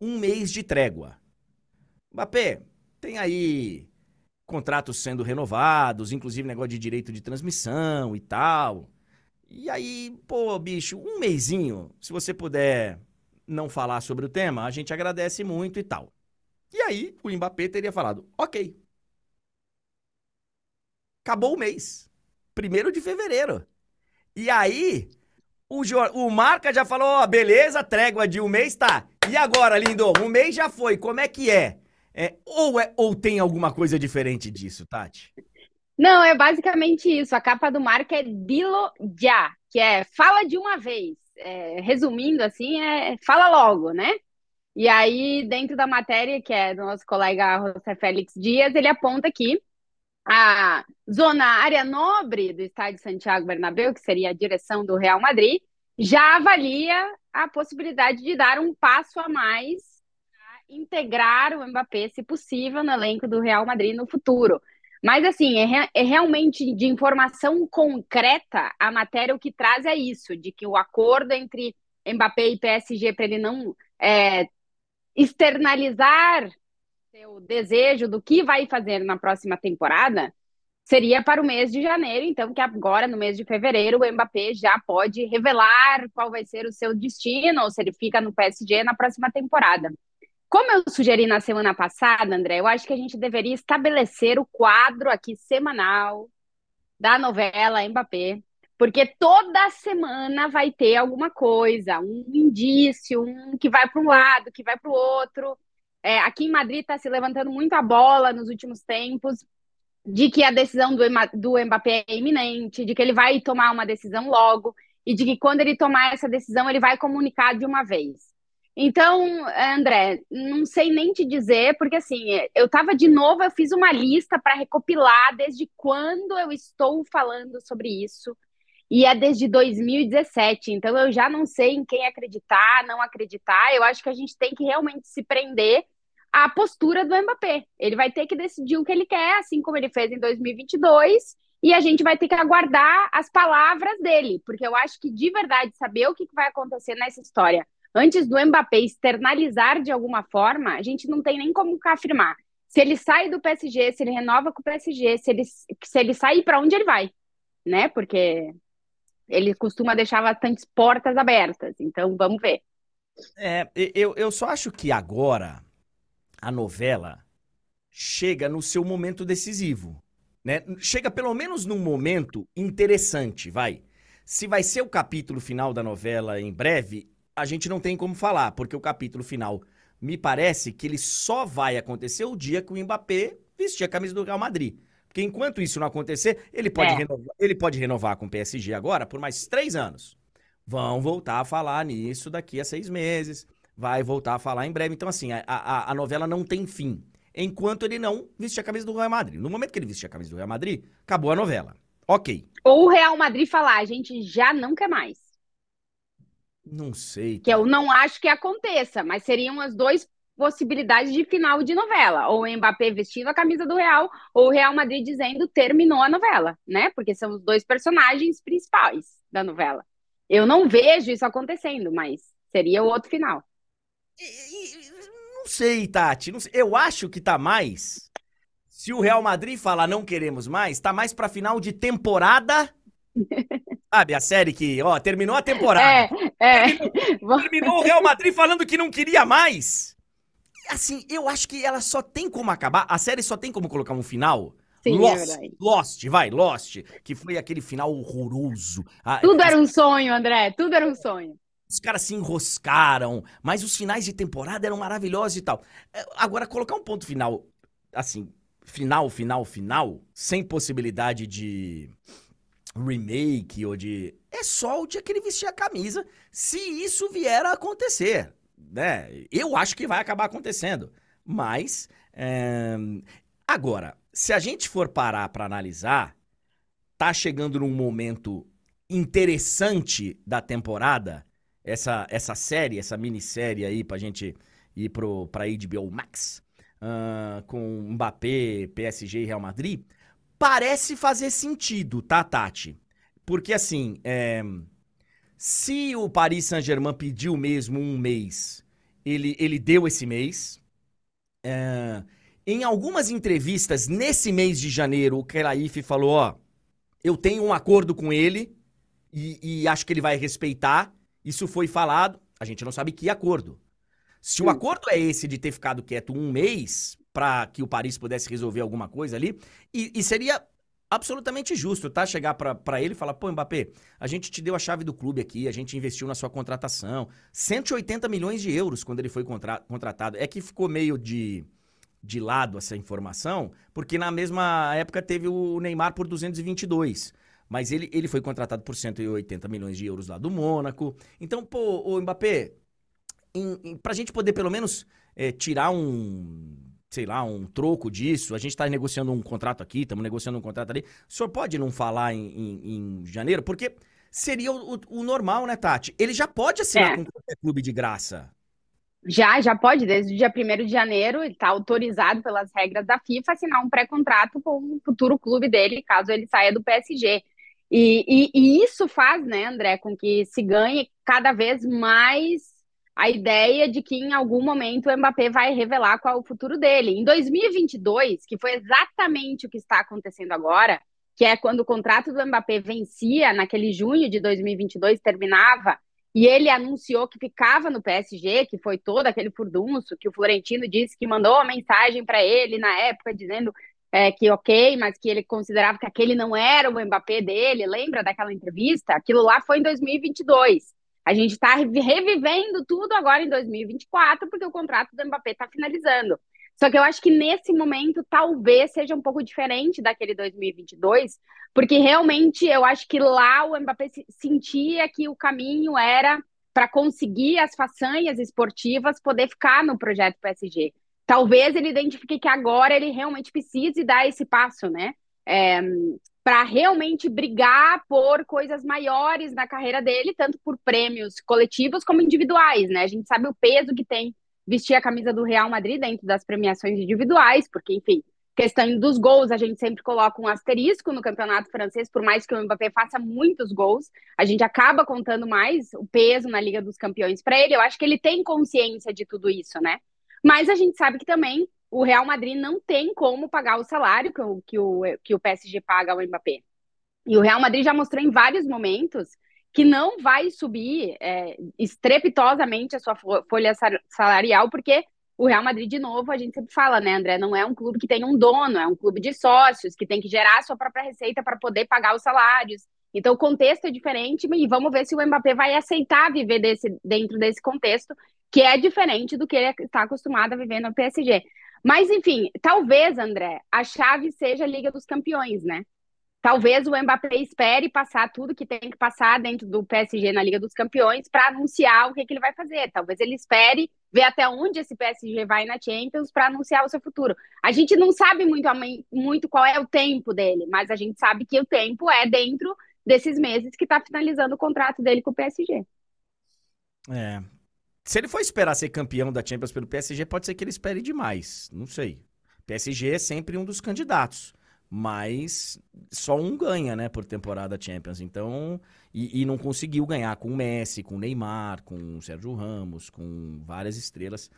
um mês de trégua. Mbappé, tem aí contratos sendo renovados, inclusive negócio de direito de transmissão e tal. E aí, pô, bicho, um mêsinho, se você puder não falar sobre o tema, a gente agradece muito e tal. E aí, o Mbappé teria falado, ok. Acabou o mês. Primeiro de fevereiro. E aí, O, o Marca já falou, ó, beleza, trégua de um mês, tá. E agora, lindo? Um mês já foi, como é que é? É ou, é ou tem alguma coisa diferente disso, Tati? Não, é basicamente isso. A capa do Marca é Dilo Já, que é fala de uma vez. É, resumindo assim, é fala logo, né? E aí, dentro da matéria, que é do nosso colega José Félix Dias, ele aponta aqui a zona área nobre do estádio Santiago Bernabéu, que seria a direção do Real Madrid, já avalia a possibilidade de dar um passo a mais integrar o Mbappé, se possível, no elenco do Real Madrid no futuro. Mas, assim, é, é, realmente de informação concreta, a matéria o que traz é isso, de que o acordo entre Mbappé e PSG para ele não é, externalizar seu desejo do que vai fazer na próxima temporada seria para o mês de janeiro, então que agora no mês de fevereiro o Mbappé já pode revelar qual vai ser o seu destino ou se ele fica no PSG na próxima temporada. Como eu sugeri na semana passada, André, eu acho que a gente deveria estabelecer o quadro aqui semanal da novela Mbappé, porque toda semana vai ter alguma coisa, um indício, um que vai para um lado, que vai para o outro. É, aqui em Madrid está se levantando muito a bola nos últimos tempos de que a decisão do, do Mbappé é iminente, de que ele vai tomar uma decisão logo e de que quando ele tomar essa decisão ele vai comunicar de uma vez. Então, André, não sei nem te dizer, porque assim, eu estava de novo, eu fiz uma lista para recopilar desde quando eu estou falando sobre isso, e é desde 2017, então eu já não sei em quem acreditar, não acreditar. Eu acho que a gente tem que realmente se prender a postura do Mbappé. Ele vai ter que decidir o que ele quer, assim como ele fez em 2022, e a gente vai ter que aguardar as palavras dele, porque eu acho que de verdade saber o que vai acontecer nessa história antes do Mbappé externalizar de alguma forma, a gente não tem nem como afirmar. Se ele sai do PSG, se ele renova com o PSG, se ele, se ele sair, para onde ele vai, né? Porque ele costuma deixar bastantes portas abertas. Então, vamos ver. É, eu, eu só acho que agora a novela chega no seu momento decisivo. Né? Chega pelo menos num momento interessante, vai. Se vai ser o capítulo final da novela em breve, a gente não tem como falar, porque o capítulo final me parece que ele só vai acontecer o dia que o Mbappé vestir a camisa do Real Madrid. Porque enquanto isso não acontecer, ele pode, é. renovar, ele pode renovar com o PSG agora por mais três anos. Vão voltar a falar nisso daqui a seis meses vai voltar a falar em breve. Então, assim, a, a, a novela não tem fim. Enquanto ele não vestir a camisa do Real Madrid. No momento que ele vestir a camisa do Real Madrid, acabou a novela. Ok. Ou o Real Madrid falar, a gente já não quer mais. Não sei. Que eu não acho que aconteça, mas seriam as duas possibilidades de final de novela. Ou o Mbappé vestindo a camisa do Real, ou o Real Madrid dizendo terminou a novela, né? Porque são os dois personagens principais da novela. Eu não vejo isso acontecendo, mas seria o outro final. Não sei, Tati. Não sei. Eu acho que tá mais. Se o Real Madrid falar não queremos mais, tá mais pra final de temporada. Sabe, a série que, ó, terminou a temporada. É, é. Terminou, terminou o Real Madrid falando que não queria mais. Assim, eu acho que ela só tem como acabar. A série só tem como colocar um final. Sim, Lost, é Lost, vai, Lost, que foi aquele final horroroso. Tudo era um sonho, André, tudo era um sonho. Os caras se enroscaram, mas os finais de temporada eram maravilhosos e tal. É, agora, colocar um ponto final, assim, final, final, final, sem possibilidade de remake ou de. É só o dia que ele vestir a camisa, se isso vier a acontecer. Né? Eu acho que vai acabar acontecendo. Mas. É... Agora, se a gente for parar para analisar, tá chegando num momento interessante da temporada essa, essa série, essa minissérie aí pra gente ir pro, pra HBO Max, uh, com Mbappé, PSG e Real Madrid, parece fazer sentido, tá, Tati? Porque assim, é, se o Paris Saint-Germain pediu mesmo um mês, ele, ele deu esse mês. É, em algumas entrevistas nesse mês de janeiro, o Kelaif falou: ó, eu tenho um acordo com ele e, e acho que ele vai respeitar. Isso foi falado, a gente não sabe que acordo. Se o acordo é esse de ter ficado quieto um mês para que o Paris pudesse resolver alguma coisa ali, e, e, seria absolutamente justo, tá? Chegar para ele e falar, pô, Mbappé, a gente te deu a chave do clube aqui, a gente investiu na sua contratação. 180 milhões de euros quando ele foi contra contratado. É que ficou meio de, de lado essa informação, porque na mesma época teve o Neymar por 222. Mas ele, ele foi contratado por 180 milhões de euros lá do Mônaco. Então, pô, o Mbappé, em, em, pra gente poder pelo menos é, tirar um sei lá, um troco disso, a gente está negociando um contrato aqui, estamos negociando um contrato ali. O senhor pode não falar em, em, em janeiro? Porque seria o, o, normal, né, Tati? Ele já pode assinar é. com qualquer clube de graça. Já, já pode, desde o dia 1 de janeiro, ele está autorizado pelas regras da FIFA a assinar um pré-contrato com o futuro clube dele, caso ele saia do PSG. E, e, e, isso faz, né, André, com que se ganhe cada vez mais a ideia de que em algum momento o Mbappé vai revelar qual é o futuro dele. Em 2022, que foi exatamente o que está acontecendo agora, que é quando o contrato do Mbappé vencia, naquele junho de 2022, terminava, e ele anunciou que ficava no PSG, que foi todo aquele furdunço, que o Florentino disse que mandou uma mensagem para ele na época, dizendo é, que ok, mas que ele considerava que aquele não era o Mbappé dele, lembra daquela entrevista? Aquilo lá foi em 2022. A gente está revivendo tudo agora em 2024, porque o contrato do Mbappé está finalizando. Só que eu acho que nesse momento talvez seja um pouco diferente daquele 2022, porque realmente eu acho que lá o Mbappé sentia que o caminho era para conseguir as façanhas esportivas poder ficar no projeto PSG. Talvez ele identifique que agora ele realmente precise dar esse passo, né? É, para realmente brigar por coisas maiores na carreira dele, tanto por prêmios coletivos como individuais, né? A gente sabe o peso que tem vestir a camisa do Real Madrid dentro das premiações individuais, porque, enfim, questão dos gols, a gente sempre coloca um asterisco no campeonato francês, por mais que o Mbappé faça muitos gols, a gente acaba contando mais o peso na Liga dos Campeões para ele. Eu acho que ele tem consciência de tudo isso, né? Mas a gente sabe que também o Real Madrid não tem como pagar o salário que o, que o, que o PSG paga ao Mbappé. E o Real Madrid já mostrou em vários momentos que não vai subir é, estrepitosamente a sua folha salarial, porque o Real Madrid, de novo, a gente sempre fala, né, André? Não é um clube que tem um dono, é um clube de sócios, que tem que gerar a sua própria receita para poder pagar os salários. Então, o contexto é diferente e vamos ver se o Mbappé vai aceitar viver desse, dentro desse contexto, que é diferente do que ele está acostumado a viver no PSG. Mas, enfim, talvez, André, a chave seja a Liga dos Campeões, né? Talvez o Mbappé espere passar tudo que tem que passar dentro do PSG na Liga dos Campeões para anunciar o que, que, ele vai fazer. Talvez ele espere ver até onde esse PSG vai na Champions para anunciar o seu futuro. A gente não sabe muito, muito qual é o tempo dele, mas a gente sabe que o tempo é dentro desses meses que está finalizando o contrato dele com o PSG. É, se ele for esperar ser campeão da Champions pelo PSG, pode ser que ele espere demais. Não sei. PSG é sempre um dos candidatos. Mas só um ganha, né, por temporada Champions. Então, e, e não conseguiu ganhar com o Messi, com o Neymar, com o Sérgio Ramos, com várias estrelas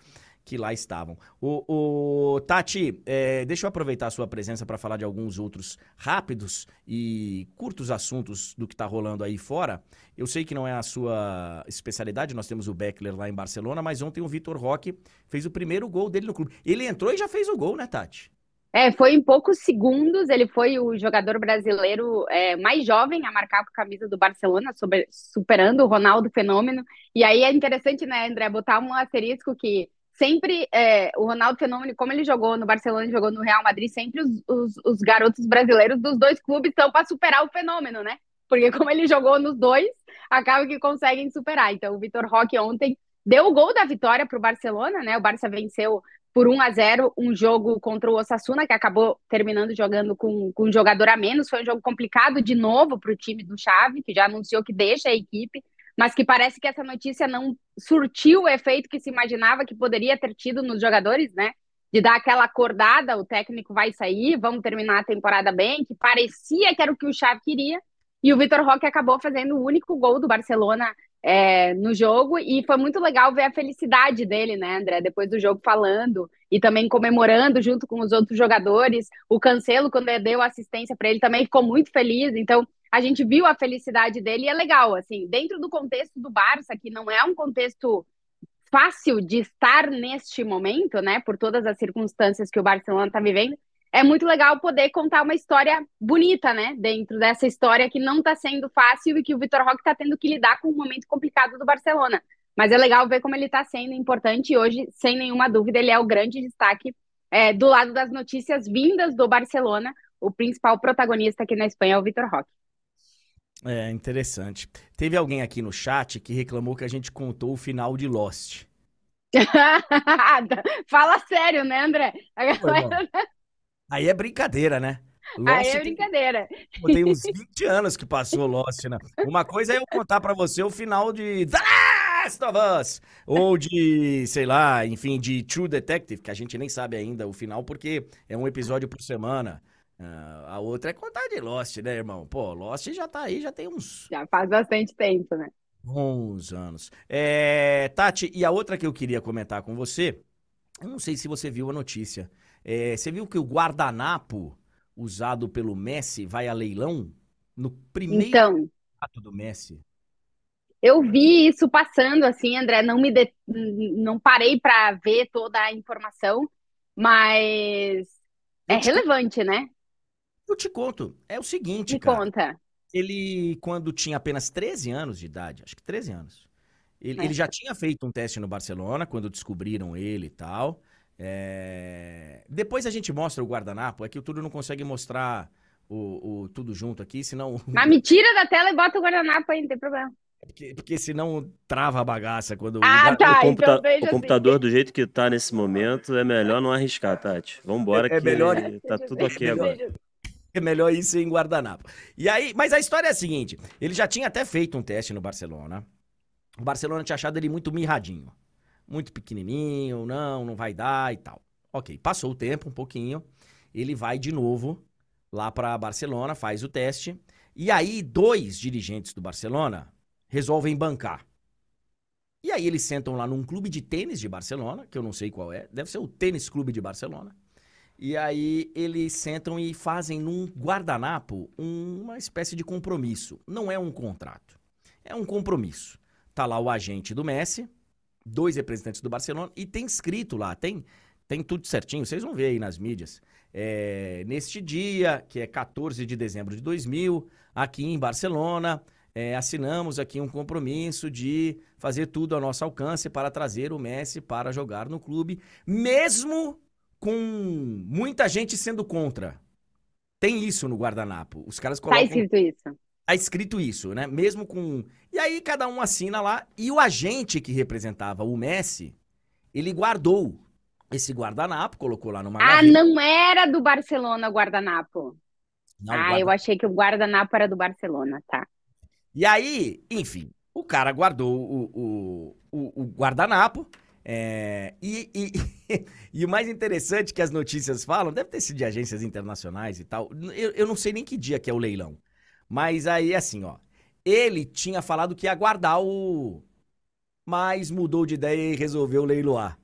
que lá estavam. O, o Tati, é, deixa eu aproveitar a sua presença para falar de alguns outros rápidos e curtos assuntos do que está rolando aí fora. Eu sei que não é a sua especialidade, nós temos o Beckler lá em Barcelona, mas ontem o Vitor Roque fez o primeiro gol dele no clube. Ele entrou e já fez o gol, né, Tati? É, foi em poucos segundos. Ele foi o jogador brasileiro é, mais jovem a marcar com a camisa do Barcelona, sobre, superando o Ronaldo Fenômeno. E aí é interessante, né, André, botar um asterisco que sempre é, o Ronaldo Fenômeno, como ele jogou no Barcelona e jogou no Real Madrid, sempre os, os, os garotos brasileiros dos dois clubes estão para superar o fenômeno, né? Porque como ele jogou nos dois, acaba que conseguem superar. Então o Vitor Roque ontem deu o gol da vitória para o Barcelona, né? O Barça venceu por 1 a 0 um jogo contra o Osasuna, que acabou terminando jogando com, com um jogador a menos. Foi um jogo complicado de novo para o time do Xavi, que já anunciou que deixa a equipe mas que parece que essa notícia não surtiu o efeito que se imaginava que poderia ter tido nos jogadores, né? De dar aquela acordada, o técnico vai sair, vamos terminar a temporada bem, que parecia que era o que o Xavi queria, e o Vitor Roque acabou fazendo o único gol do Barcelona é, no jogo, e foi muito legal ver a felicidade dele, né, André, depois do jogo falando, e também comemorando junto com os outros jogadores, o Cancelo, quando deu assistência para ele, também ficou muito feliz, então a gente viu a felicidade dele e é legal, assim, dentro do contexto do Barça, que não é um contexto fácil de estar neste momento, né, por todas as circunstâncias que o Barcelona está vivendo, é muito legal poder contar uma história bonita, né? Dentro dessa história que não está sendo fácil e que o Vitor Roque está tendo que lidar com um momento complicado do Barcelona. Mas é legal ver como ele está sendo importante e hoje, sem nenhuma dúvida, ele é o grande destaque é, do lado das notícias vindas do Barcelona. O principal protagonista aqui na Espanha é o Vitor Roque. É interessante. Teve alguém aqui no chat que reclamou que a gente contou o final de Lost. Fala sério, né, André? Aí é brincadeira, né? Lost Aí é brincadeira. Tem, tem uns 20 anos que passou Lost, né? Uma coisa é eu contar para você o final de The Last of Us, ou de, sei lá, enfim, de True Detective, que a gente nem sabe ainda o final, porque é um episódio por semana. Uh, a outra é contar de Lost, né, irmão? Pô, Lost já tá aí, já tem uns. Já faz bastante tempo, né? Bons anos. É, Tati, e a outra que eu queria comentar com você, eu não sei se você viu a notícia. É, você viu que o guardanapo usado pelo Messi vai a leilão no primeiro então, ato do Messi? Eu vi isso passando assim, André, não me de... não parei para ver toda a informação, mas é relevante, né? Eu te conto. É o seguinte, Me cara. conta. Ele, quando tinha apenas 13 anos de idade, acho que 13 anos, ele, é. ele já tinha feito um teste no Barcelona, quando descobriram ele e tal. É... Depois a gente mostra o guardanapo, é que o Túlio não consegue mostrar o, o, tudo junto aqui, senão... Mas me tira da tela e bota o guardanapo aí, não tem problema. Porque, porque senão trava a bagaça quando ah, o, tá, o, computa então o computador assim. do jeito que tá nesse momento é melhor não arriscar, Tati. Vambora é, é que melhor... tá tudo ok agora é melhor isso em guardanapo. E aí, mas a história é a seguinte: ele já tinha até feito um teste no Barcelona. O Barcelona tinha achado ele muito mirradinho. Muito pequenininho, não, não vai dar e tal. Ok, passou o tempo um pouquinho. Ele vai de novo lá para Barcelona, faz o teste. E aí, dois dirigentes do Barcelona resolvem bancar. E aí, eles sentam lá num clube de tênis de Barcelona, que eu não sei qual é, deve ser o Tênis Clube de Barcelona. E aí eles sentam e fazem num guardanapo uma espécie de compromisso. Não é um contrato, é um compromisso. Tá lá o agente do Messi, dois representantes do Barcelona e tem escrito lá, tem tem tudo certinho, vocês vão ver aí nas mídias. É, neste dia, que é 14 de dezembro de 2000, aqui em Barcelona, é, assinamos aqui um compromisso de fazer tudo ao nosso alcance para trazer o Messi para jogar no clube, mesmo com muita gente sendo contra. Tem isso no guardanapo. Os caras colocam. Tá escrito isso. Tá escrito isso, né? Mesmo com. E aí cada um assina lá. E o agente que representava o Messi, ele guardou esse guardanapo, colocou lá numa. Ah, não era do Barcelona o guardanapo. Não, ah, guarda... eu achei que o guardanapo era do Barcelona, tá. E aí, enfim, o cara guardou o, o, o, o guardanapo. É, e, e, e, o mais interessante que as notícias falam, deve ter sido de agências internacionais e tal. Eu, eu não sei nem que dia que é o leilão. Mas aí, assim, ó. Ele tinha falado que ia guardar o. Mas mudou de ideia e resolveu leiloar.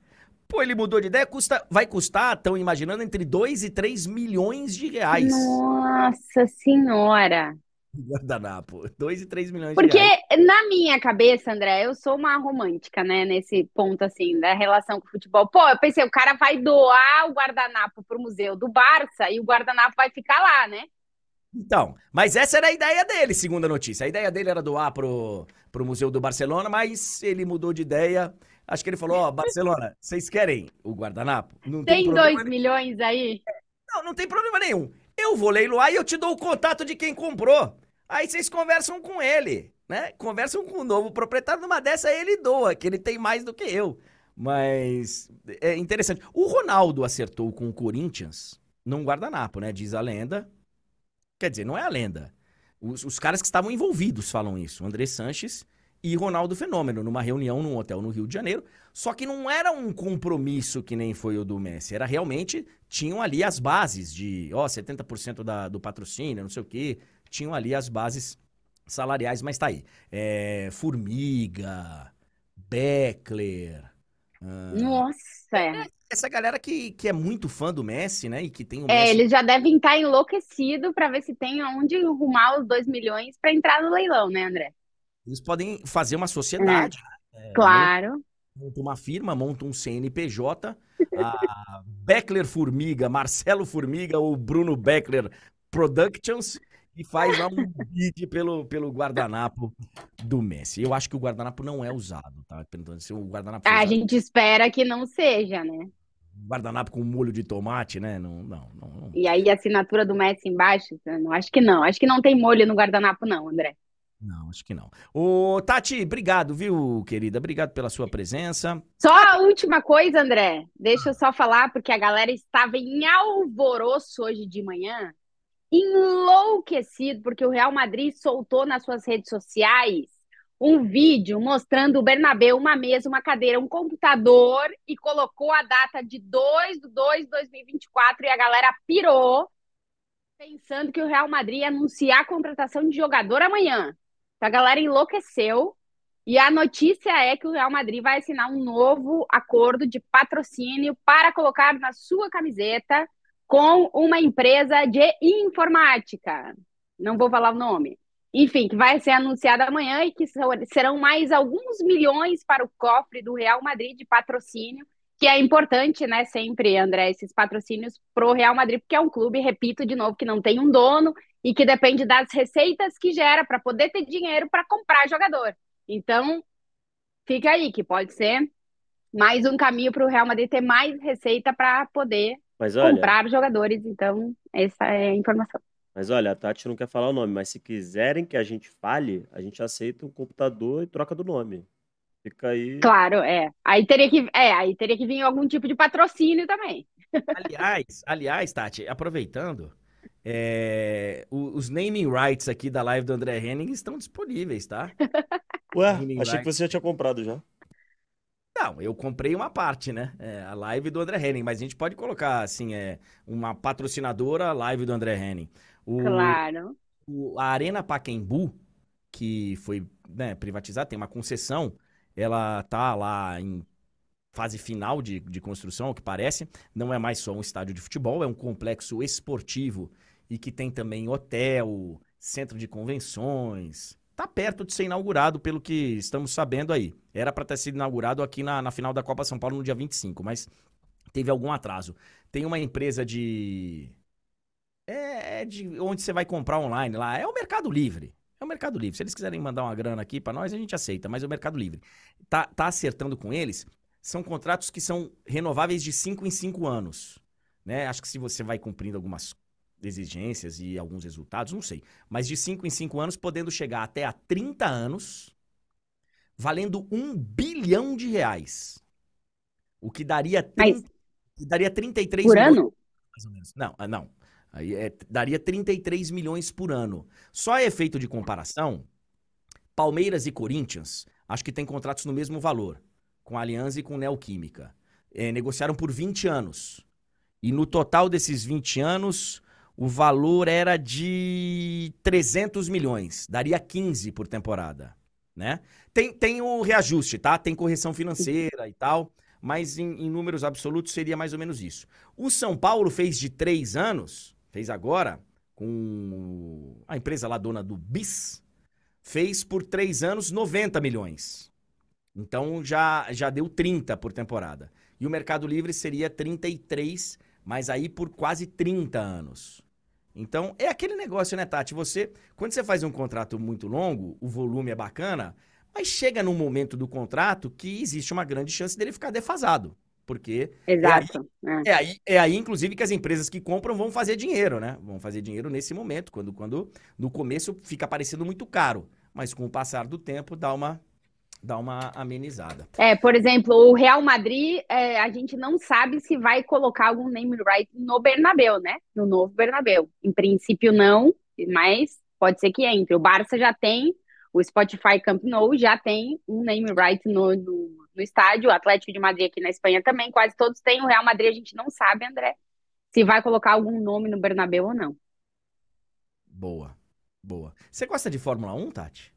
Pô, ele mudou de ideia, custa, vai custar, estão imaginando, entre 2 e 3 milhões de reais. Nossa senhora! Guardanapo. 2 e 3 milhões Porque, de reais. Porque na minha cabeça, André, eu sou uma romântica, né? Nesse ponto, assim, da relação com o futebol. Pô, eu pensei, o cara vai doar o guardanapo pro museu do Barça e o guardanapo vai ficar lá, né? Então, mas essa era a ideia dele, segundo a notícia. A ideia dele era doar pro, pro Museu do Barcelona, mas ele mudou de ideia. Acho que ele falou, ó, oh, Barcelona, vocês querem o guardanapo? Não tem 2 milhões aí? Não, não tem problema nenhum. Eu vou leiloar e eu te dou o contato de quem comprou. Aí vocês conversam com ele, né? Conversam com o novo proprietário. Numa dessa ele doa, que ele tem mais do que eu. Mas é interessante. O Ronaldo acertou com o Corinthians num guardanapo, né? Diz a lenda. Quer dizer, não é a lenda. Os, os caras que estavam envolvidos falam isso. André Sanches e Ronaldo Fenômeno, numa reunião num hotel no Rio de Janeiro. Só que não era um compromisso que nem foi o do Messi. Era realmente, tinham ali as bases de, ó, 70% da, do patrocínio, não sei o quê tinham ali as bases salariais, mas tá aí. É, Formiga, Beckler. Uh, Nossa! Essa galera que, que é muito fã do Messi, né? E que tem o É, Messi... eles já devem estar enlouquecidos para ver se tem onde arrumar os 2 milhões para entrar no leilão, né, André? Eles podem fazer uma sociedade. É. É, claro. Monta uma firma, monta um CNPJ, a Beckler Formiga, Marcelo Formiga ou Bruno Beckler Productions e faz lá um bid pelo, pelo guardanapo do Messi. Eu acho que o guardanapo não é usado, tá? Perguntando se o guardanapo. A gente espera que não seja, né? Guardanapo com molho de tomate, né? Não, não, não, não. E aí a assinatura do Messi embaixo? Não, acho que não. Acho que não tem molho no guardanapo, não, André. Não, acho que não. Ô, Tati, obrigado, viu, querida? Obrigado pela sua presença. Só a última coisa, André. Deixa eu só falar, porque a galera estava em alvoroço hoje de manhã enlouquecido porque o Real Madrid soltou nas suas redes sociais um vídeo mostrando o Bernabéu, uma mesa, uma cadeira, um computador e colocou a data de 2 de 2 de 2024 e a galera pirou pensando que o Real Madrid ia anunciar a contratação de jogador amanhã. A galera enlouqueceu e a notícia é que o Real Madrid vai assinar um novo acordo de patrocínio para colocar na sua camiseta com uma empresa de informática. Não vou falar o nome. Enfim, que vai ser anunciada amanhã e que serão mais alguns milhões para o cofre do Real Madrid de patrocínio, que é importante, né, sempre, André, esses patrocínios pro Real Madrid, porque é um clube, repito de novo, que não tem um dono e que depende das receitas que gera para poder ter dinheiro para comprar jogador. Então, fica aí que pode ser mais um caminho para o Real Madrid ter mais receita para poder olha, comprar jogadores. Então, essa é a informação. mas olha, a Tati não quer falar o nome, mas se quiserem que a gente fale, a gente aceita um computador e troca do nome. Fica aí. Claro, é. Aí teria que, é, aí teria que vir algum tipo de patrocínio também. Aliás, aliás, Tati, aproveitando, é, os naming rights aqui da live do André Henning estão disponíveis, tá? Ué, Naming achei que rights. você já tinha comprado já. Não, eu comprei uma parte, né? É, a live do André Henning, mas a gente pode colocar, assim, é, uma patrocinadora live do André Henning. O, Claro. o- a Arena Pacaembu, que foi né, privatizada, tem uma concessão, ela tá lá em fase final de, de construção, ao que parece. Não é mais só um estádio de futebol, é um complexo esportivo e que tem também hotel, centro de convenções. Tá perto de ser inaugurado, pelo que estamos sabendo aí. Era para ter sido inaugurado aqui na, na final da Copa São Paulo no dia 25, mas teve algum atraso. Tem uma empresa de. É, é de onde você vai comprar online lá. É o Mercado Livre. O Mercado Livre. Se eles quiserem mandar uma grana aqui para nós, a gente aceita, mas é o Mercado Livre. Tá, tá acertando com eles. São contratos que são renováveis de 5 em 5 anos. Né? Acho que se você vai cumprindo algumas exigências e alguns resultados, não sei. Mas de 5 em 5 anos, podendo chegar até a 30 anos, valendo um bilhão de reais. O que daria, Mas- 30, daria 33 Por ano? mais ou menos. Não, ah, não. Aí é- daria 33 milhões por ano. Só efeito de comparação, Palmeiras e Corinthians, acho que tem contratos no mesmo valor, com a Aliança e com Neoquímica. É, negociaram por 20 anos. E no total desses 20 anos, o valor era de 300 milhões. Daria 15 por temporada, né? Tem, tem o reajuste, tá? Tem correção financeira e tal, mas em, em números absolutos seria mais ou menos isso. O São Paulo fez de três anos, fez agora, com a empresa lá dona do BIS, fez por três anos 90 milhões. Então já, já deu 30 por temporada. E o Mercado Livre seria 33, mas aí por quase 30 anos. Então é aquele negócio, né, Tati? Você, quando você faz um contrato muito longo, o volume é bacana, mas chega num momento do contrato que existe uma grande chance dele ficar defasado. Porque Exato. É. é aí, é aí, inclusive, que as empresas que compram vão fazer dinheiro, né? Vão fazer dinheiro nesse momento, quando, quando no começo fica parecendo muito caro, mas com o passar do tempo dá uma, dá uma amenizada. É, por exemplo, o Real Madrid, é, a gente não sabe se vai colocar algum name right no Bernabéu, né? No novo Bernabéu. Em princípio, não, mas pode ser que entre. O Barça já tem, o Spotify Camp Nou já tem um name right no, no, no estádio. O Atlético de Madrid aqui na Espanha também, quase todos têm. O Real Madrid a gente não sabe, André, se vai colocar algum nome no Bernabéu ou não. Boa, boa. Você gosta de Fórmula 1, Tati?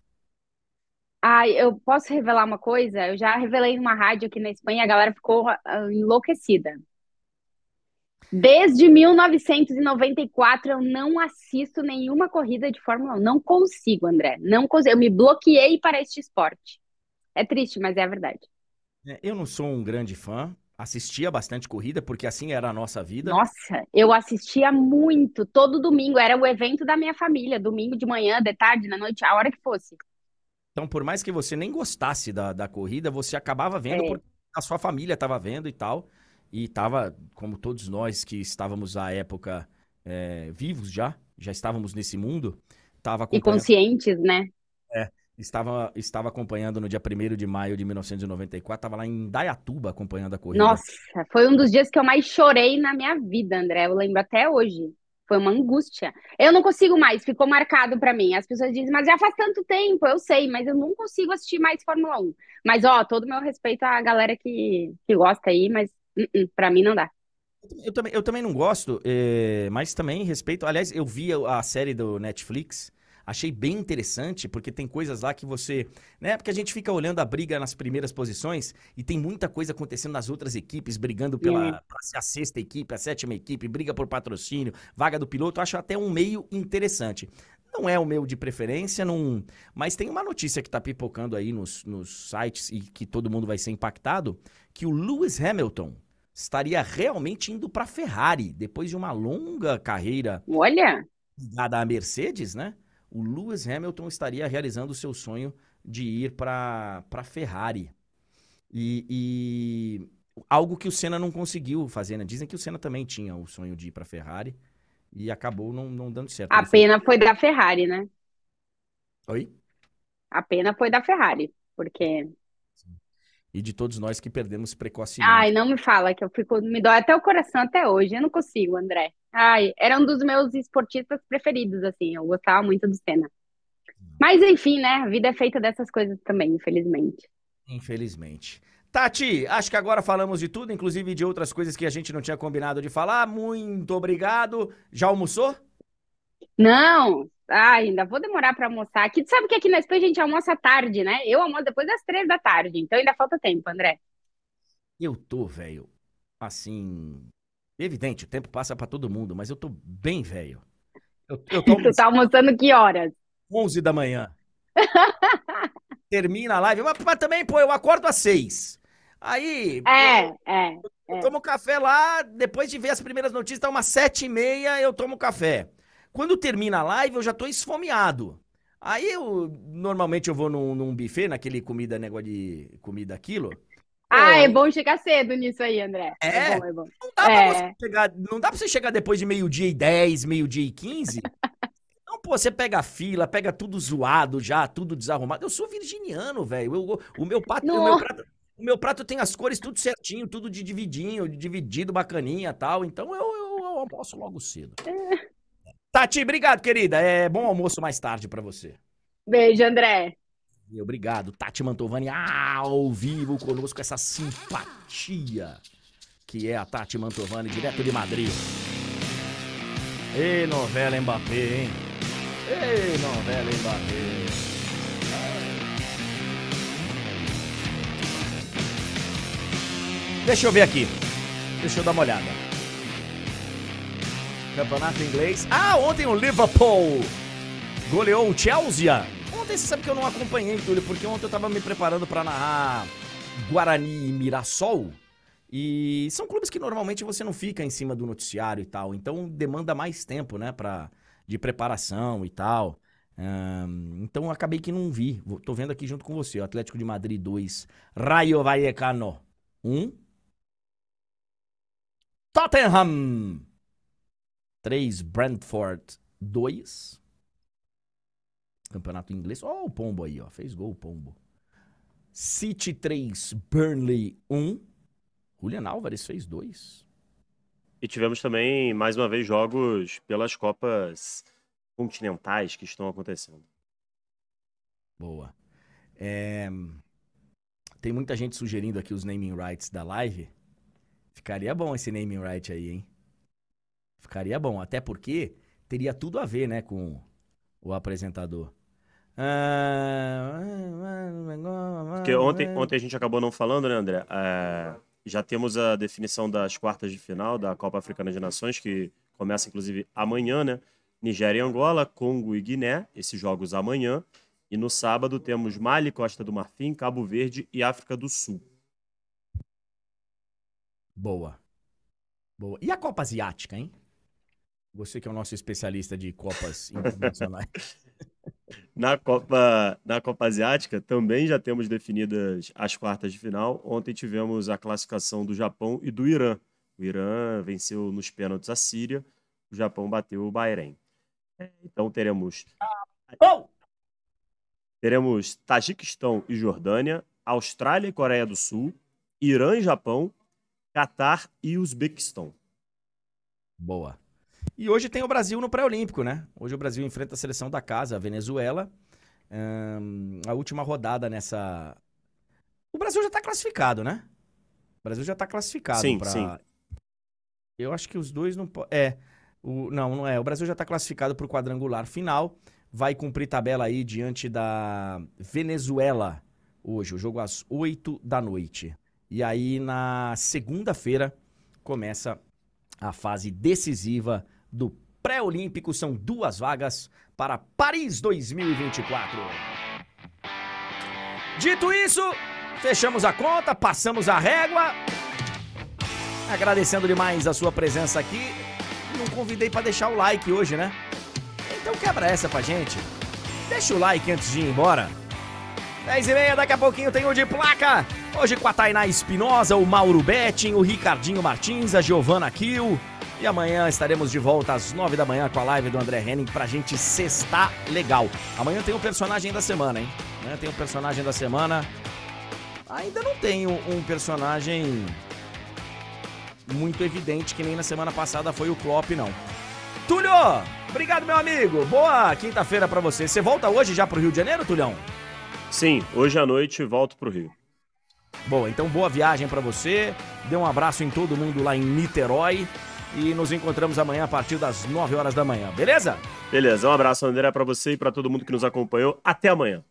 Ah, eu posso revelar uma coisa? Eu já revelei numa rádio aqui na Espanha, a galera ficou ah, enlouquecida. Desde 1994 eu não assisto nenhuma corrida de Fórmula 1. Não consigo, André. Não consigo. Eu me bloqueei para este esporte. É triste, mas é a verdade. É, Eu não sou um grande fã, assistia bastante corrida, porque assim era a nossa vida. Nossa, eu assistia muito, todo domingo. Era o evento da minha família, domingo de manhã, de tarde, na noite, a hora que fosse. Então, por mais que você nem gostasse da, da corrida, você acabava vendo É. porque a sua família estava vendo e tal. E estava, como todos nós que estávamos à época é, vivos já, já estávamos nesse mundo, estava E conscientes, né? Estava, estava acompanhando no dia 1 de maio de 1994, estava lá em Dayatuba acompanhando a corrida. Nossa, foi um dos dias que eu mais chorei na minha vida, André. Eu lembro até hoje. Foi uma angústia. Eu não consigo mais, ficou marcado pra mim. As pessoas dizem, mas já faz tanto tempo, eu sei, mas eu não consigo assistir mais Fórmula 1. Mas, ó, todo o meu respeito à galera que, que gosta aí, mas uh-uh, pra mim não dá. Eu também, eu também não gosto, eh, mas também respeito. Aliás, eu vi a série do Netflix, achei bem interessante, porque tem coisas lá que você. Né? Porque a gente fica olhando a briga nas primeiras posições e tem muita coisa acontecendo nas outras equipes, brigando pela ser a sexta equipe, a sétima equipe, briga por patrocínio, vaga do piloto. Acho até um meio interessante. Não é o meu de preferência, não... mas tem uma notícia que tá pipocando aí nos, nos sites e que todo mundo vai ser impactado, que o Lewis Hamilton estaria realmente indo para Ferrari depois de uma longa carreira Olha, ligada à Mercedes, né? O Lewis Hamilton estaria realizando o seu sonho de ir para para Ferrari e, e algo que o Senna não conseguiu fazer, né? Dizem que o Senna também tinha o sonho de ir para Ferrari e acabou não, não dando certo. a pena foi da Ferrari, né? Oi? A pena foi da Ferrari, porque... E de todos nós que perdemos precocemente. Ai, não me fala que eu fico... Me dói até o coração até hoje. Eu não consigo, André. Ai, era um dos meus esportistas preferidos, assim. Eu gostava muito do Senna. Mas, enfim, né? A vida é feita dessas coisas também, infelizmente. Infelizmente. Tati, acho que agora falamos de tudo, inclusive de outras coisas que a gente não tinha combinado de falar. Muito obrigado. Já almoçou? Não, ah, ainda vou demorar para almoçar. Aqui, tu sabe que aqui na Espanha a gente almoça à tarde, né? Eu almoço depois das três da tarde, então ainda falta tempo, André. Eu tô, velho, assim. Evidente, o tempo passa pra todo mundo, mas eu tô bem velho. Eu, eu tô Tu tá almoçando que horas? 11 da manhã. Termina a live, mas, mas também, pô, eu acordo às 6. Aí, É, é. eu tomo café lá, depois de ver as primeiras notícias, tá umas 7 e meia, eu tomo café. Quando termina a live, eu já tô esfomeado. Aí eu, normalmente eu vou num, num buffet, naquele comida, negócio de comida aquilo. Ah, é bom chegar cedo nisso aí, André. É? bom, é bom. Não dá pra É. você chegar, não dá pra você chegar depois de meio-dia e 10, meio-dia e 15. Não, pô, você pega a fila, pega tudo zoado já, tudo desarrumado. Eu sou virginiano, velho. Eu- O meu prato, o meu prato, o meu prato tem as cores tudo certinho, tudo de dividinho, dividido, bacaninha, tal. Então eu, eu, eu almoço logo cedo. Tati, obrigado, querida. É bom almoço mais tarde pra você. Beijo, André. Obrigado, Tati Mantovani, ao vivo conosco, essa simpatia que é a Tati Mantovani, direto de Madrid. Ei, novela Mbappé, hein? Ei, novela Mbappé. Deixa eu ver aqui. Deixa eu dar uma olhada. Campeonato inglês. Ah, ontem o Liverpool goleou o Chelsea. Ontem você sabe que eu não acompanhei, Túlio, porque ontem eu tava me preparando pra narrar Guarani e Mirassol. E são clubes que normalmente você não fica em cima do noticiário e tal. Então demanda mais tempo, né, pra, de preparação e tal. Ahn, então acabei que não vi. Tô vendo aqui junto com você. Atlético de Madrid 2, Rayo Vallecano 1. Tottenham 3, Brentford 2. Campeonato inglês. Ó, o Pombo aí, ó. Fez gol o Pombo. City 3, Burnley 1. Julian Álvares fez 2. E tivemos também, mais uma vez, jogos pelas Copas continentais que estão acontecendo. Boa. É, Tem muita gente sugerindo aqui os naming rights da live. Ficaria bom esse naming right aí, hein? Ficaria bom, até porque teria tudo a ver, né, com o apresentador. Ah, Porque ontem, ontem a gente acabou não falando, né, André? É, já temos a definição das quartas de final da Copa Africana de Nações, que começa inclusive amanhã, né? Nigéria e Angola, Congo e Guiné, esses jogos amanhã. E no sábado temos Mali, Costa do Marfim, Cabo Verde e África do Sul. Boa. Boa. E a Copa Asiática, hein? Você que é o nosso especialista de Copas internacionais. Na Copa, na Copa Asiática também já temos definidas as quartas de final. Ontem tivemos a classificação do Japão e do Irã. O Irã venceu nos pênaltis a Síria, o Japão bateu o Bahrein. Então teremos Oh! teremos Tajiquistão e Jordânia, Austrália e Coreia do Sul, Irã e Japão, Catar e Uzbequistão. Boa. E hoje tem o Brasil no pré-olímpico, né? Hoje o Brasil enfrenta a seleção da casa, a Venezuela. Ahn, a última rodada nessa. O Brasil já tá classificado, né? O Brasil já tá classificado Sim, pra. sim. Eu acho que os dois não podem. É. O... Não, não é. O Brasil já tá classificado pro quadrangular final. Vai cumprir tabela aí diante da Venezuela hoje. O jogo às 8 da noite. E aí, na segunda-feira, começa a fase decisiva do pré-olímpico. São duas vagas para Paris 2024. Dito isso, fechamos a conta, passamos a régua. Agradecendo demais a sua presença aqui. Não convidei para deixar o like hoje, né? Então quebra essa pra gente. Deixa o like antes de ir embora. 10 e meia, daqui a pouquinho tem o de placa. Hoje com a Tainá Espinosa, o Mauro Betting, o Ricardinho Martins, a Giovana Kiel. E amanhã estaremos de volta às 9 da manhã com a live do André Henning pra gente sextar legal. Amanhã tem o personagem da semana, hein? Amanhã tem o personagem da semana. Ainda não tenho um personagem muito evidente que nem na semana passada foi o Klopp, não. Túlio, obrigado, meu amigo. Boa quinta-feira pra você. Você volta hoje já pro Rio de Janeiro, Tulhão? Sim, hoje à noite volto pro Rio. Boa, então boa viagem pra você. Dê um abraço em todo mundo lá em Niterói. E nos encontramos amanhã a partir das 9 horas da manhã, beleza? Beleza, um abraço, André, pra você e pra todo mundo que nos acompanhou. Até amanhã.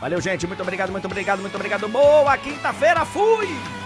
Valeu, gente. Muito obrigado, muito obrigado, muito obrigado. Boa quinta-feira. Fui!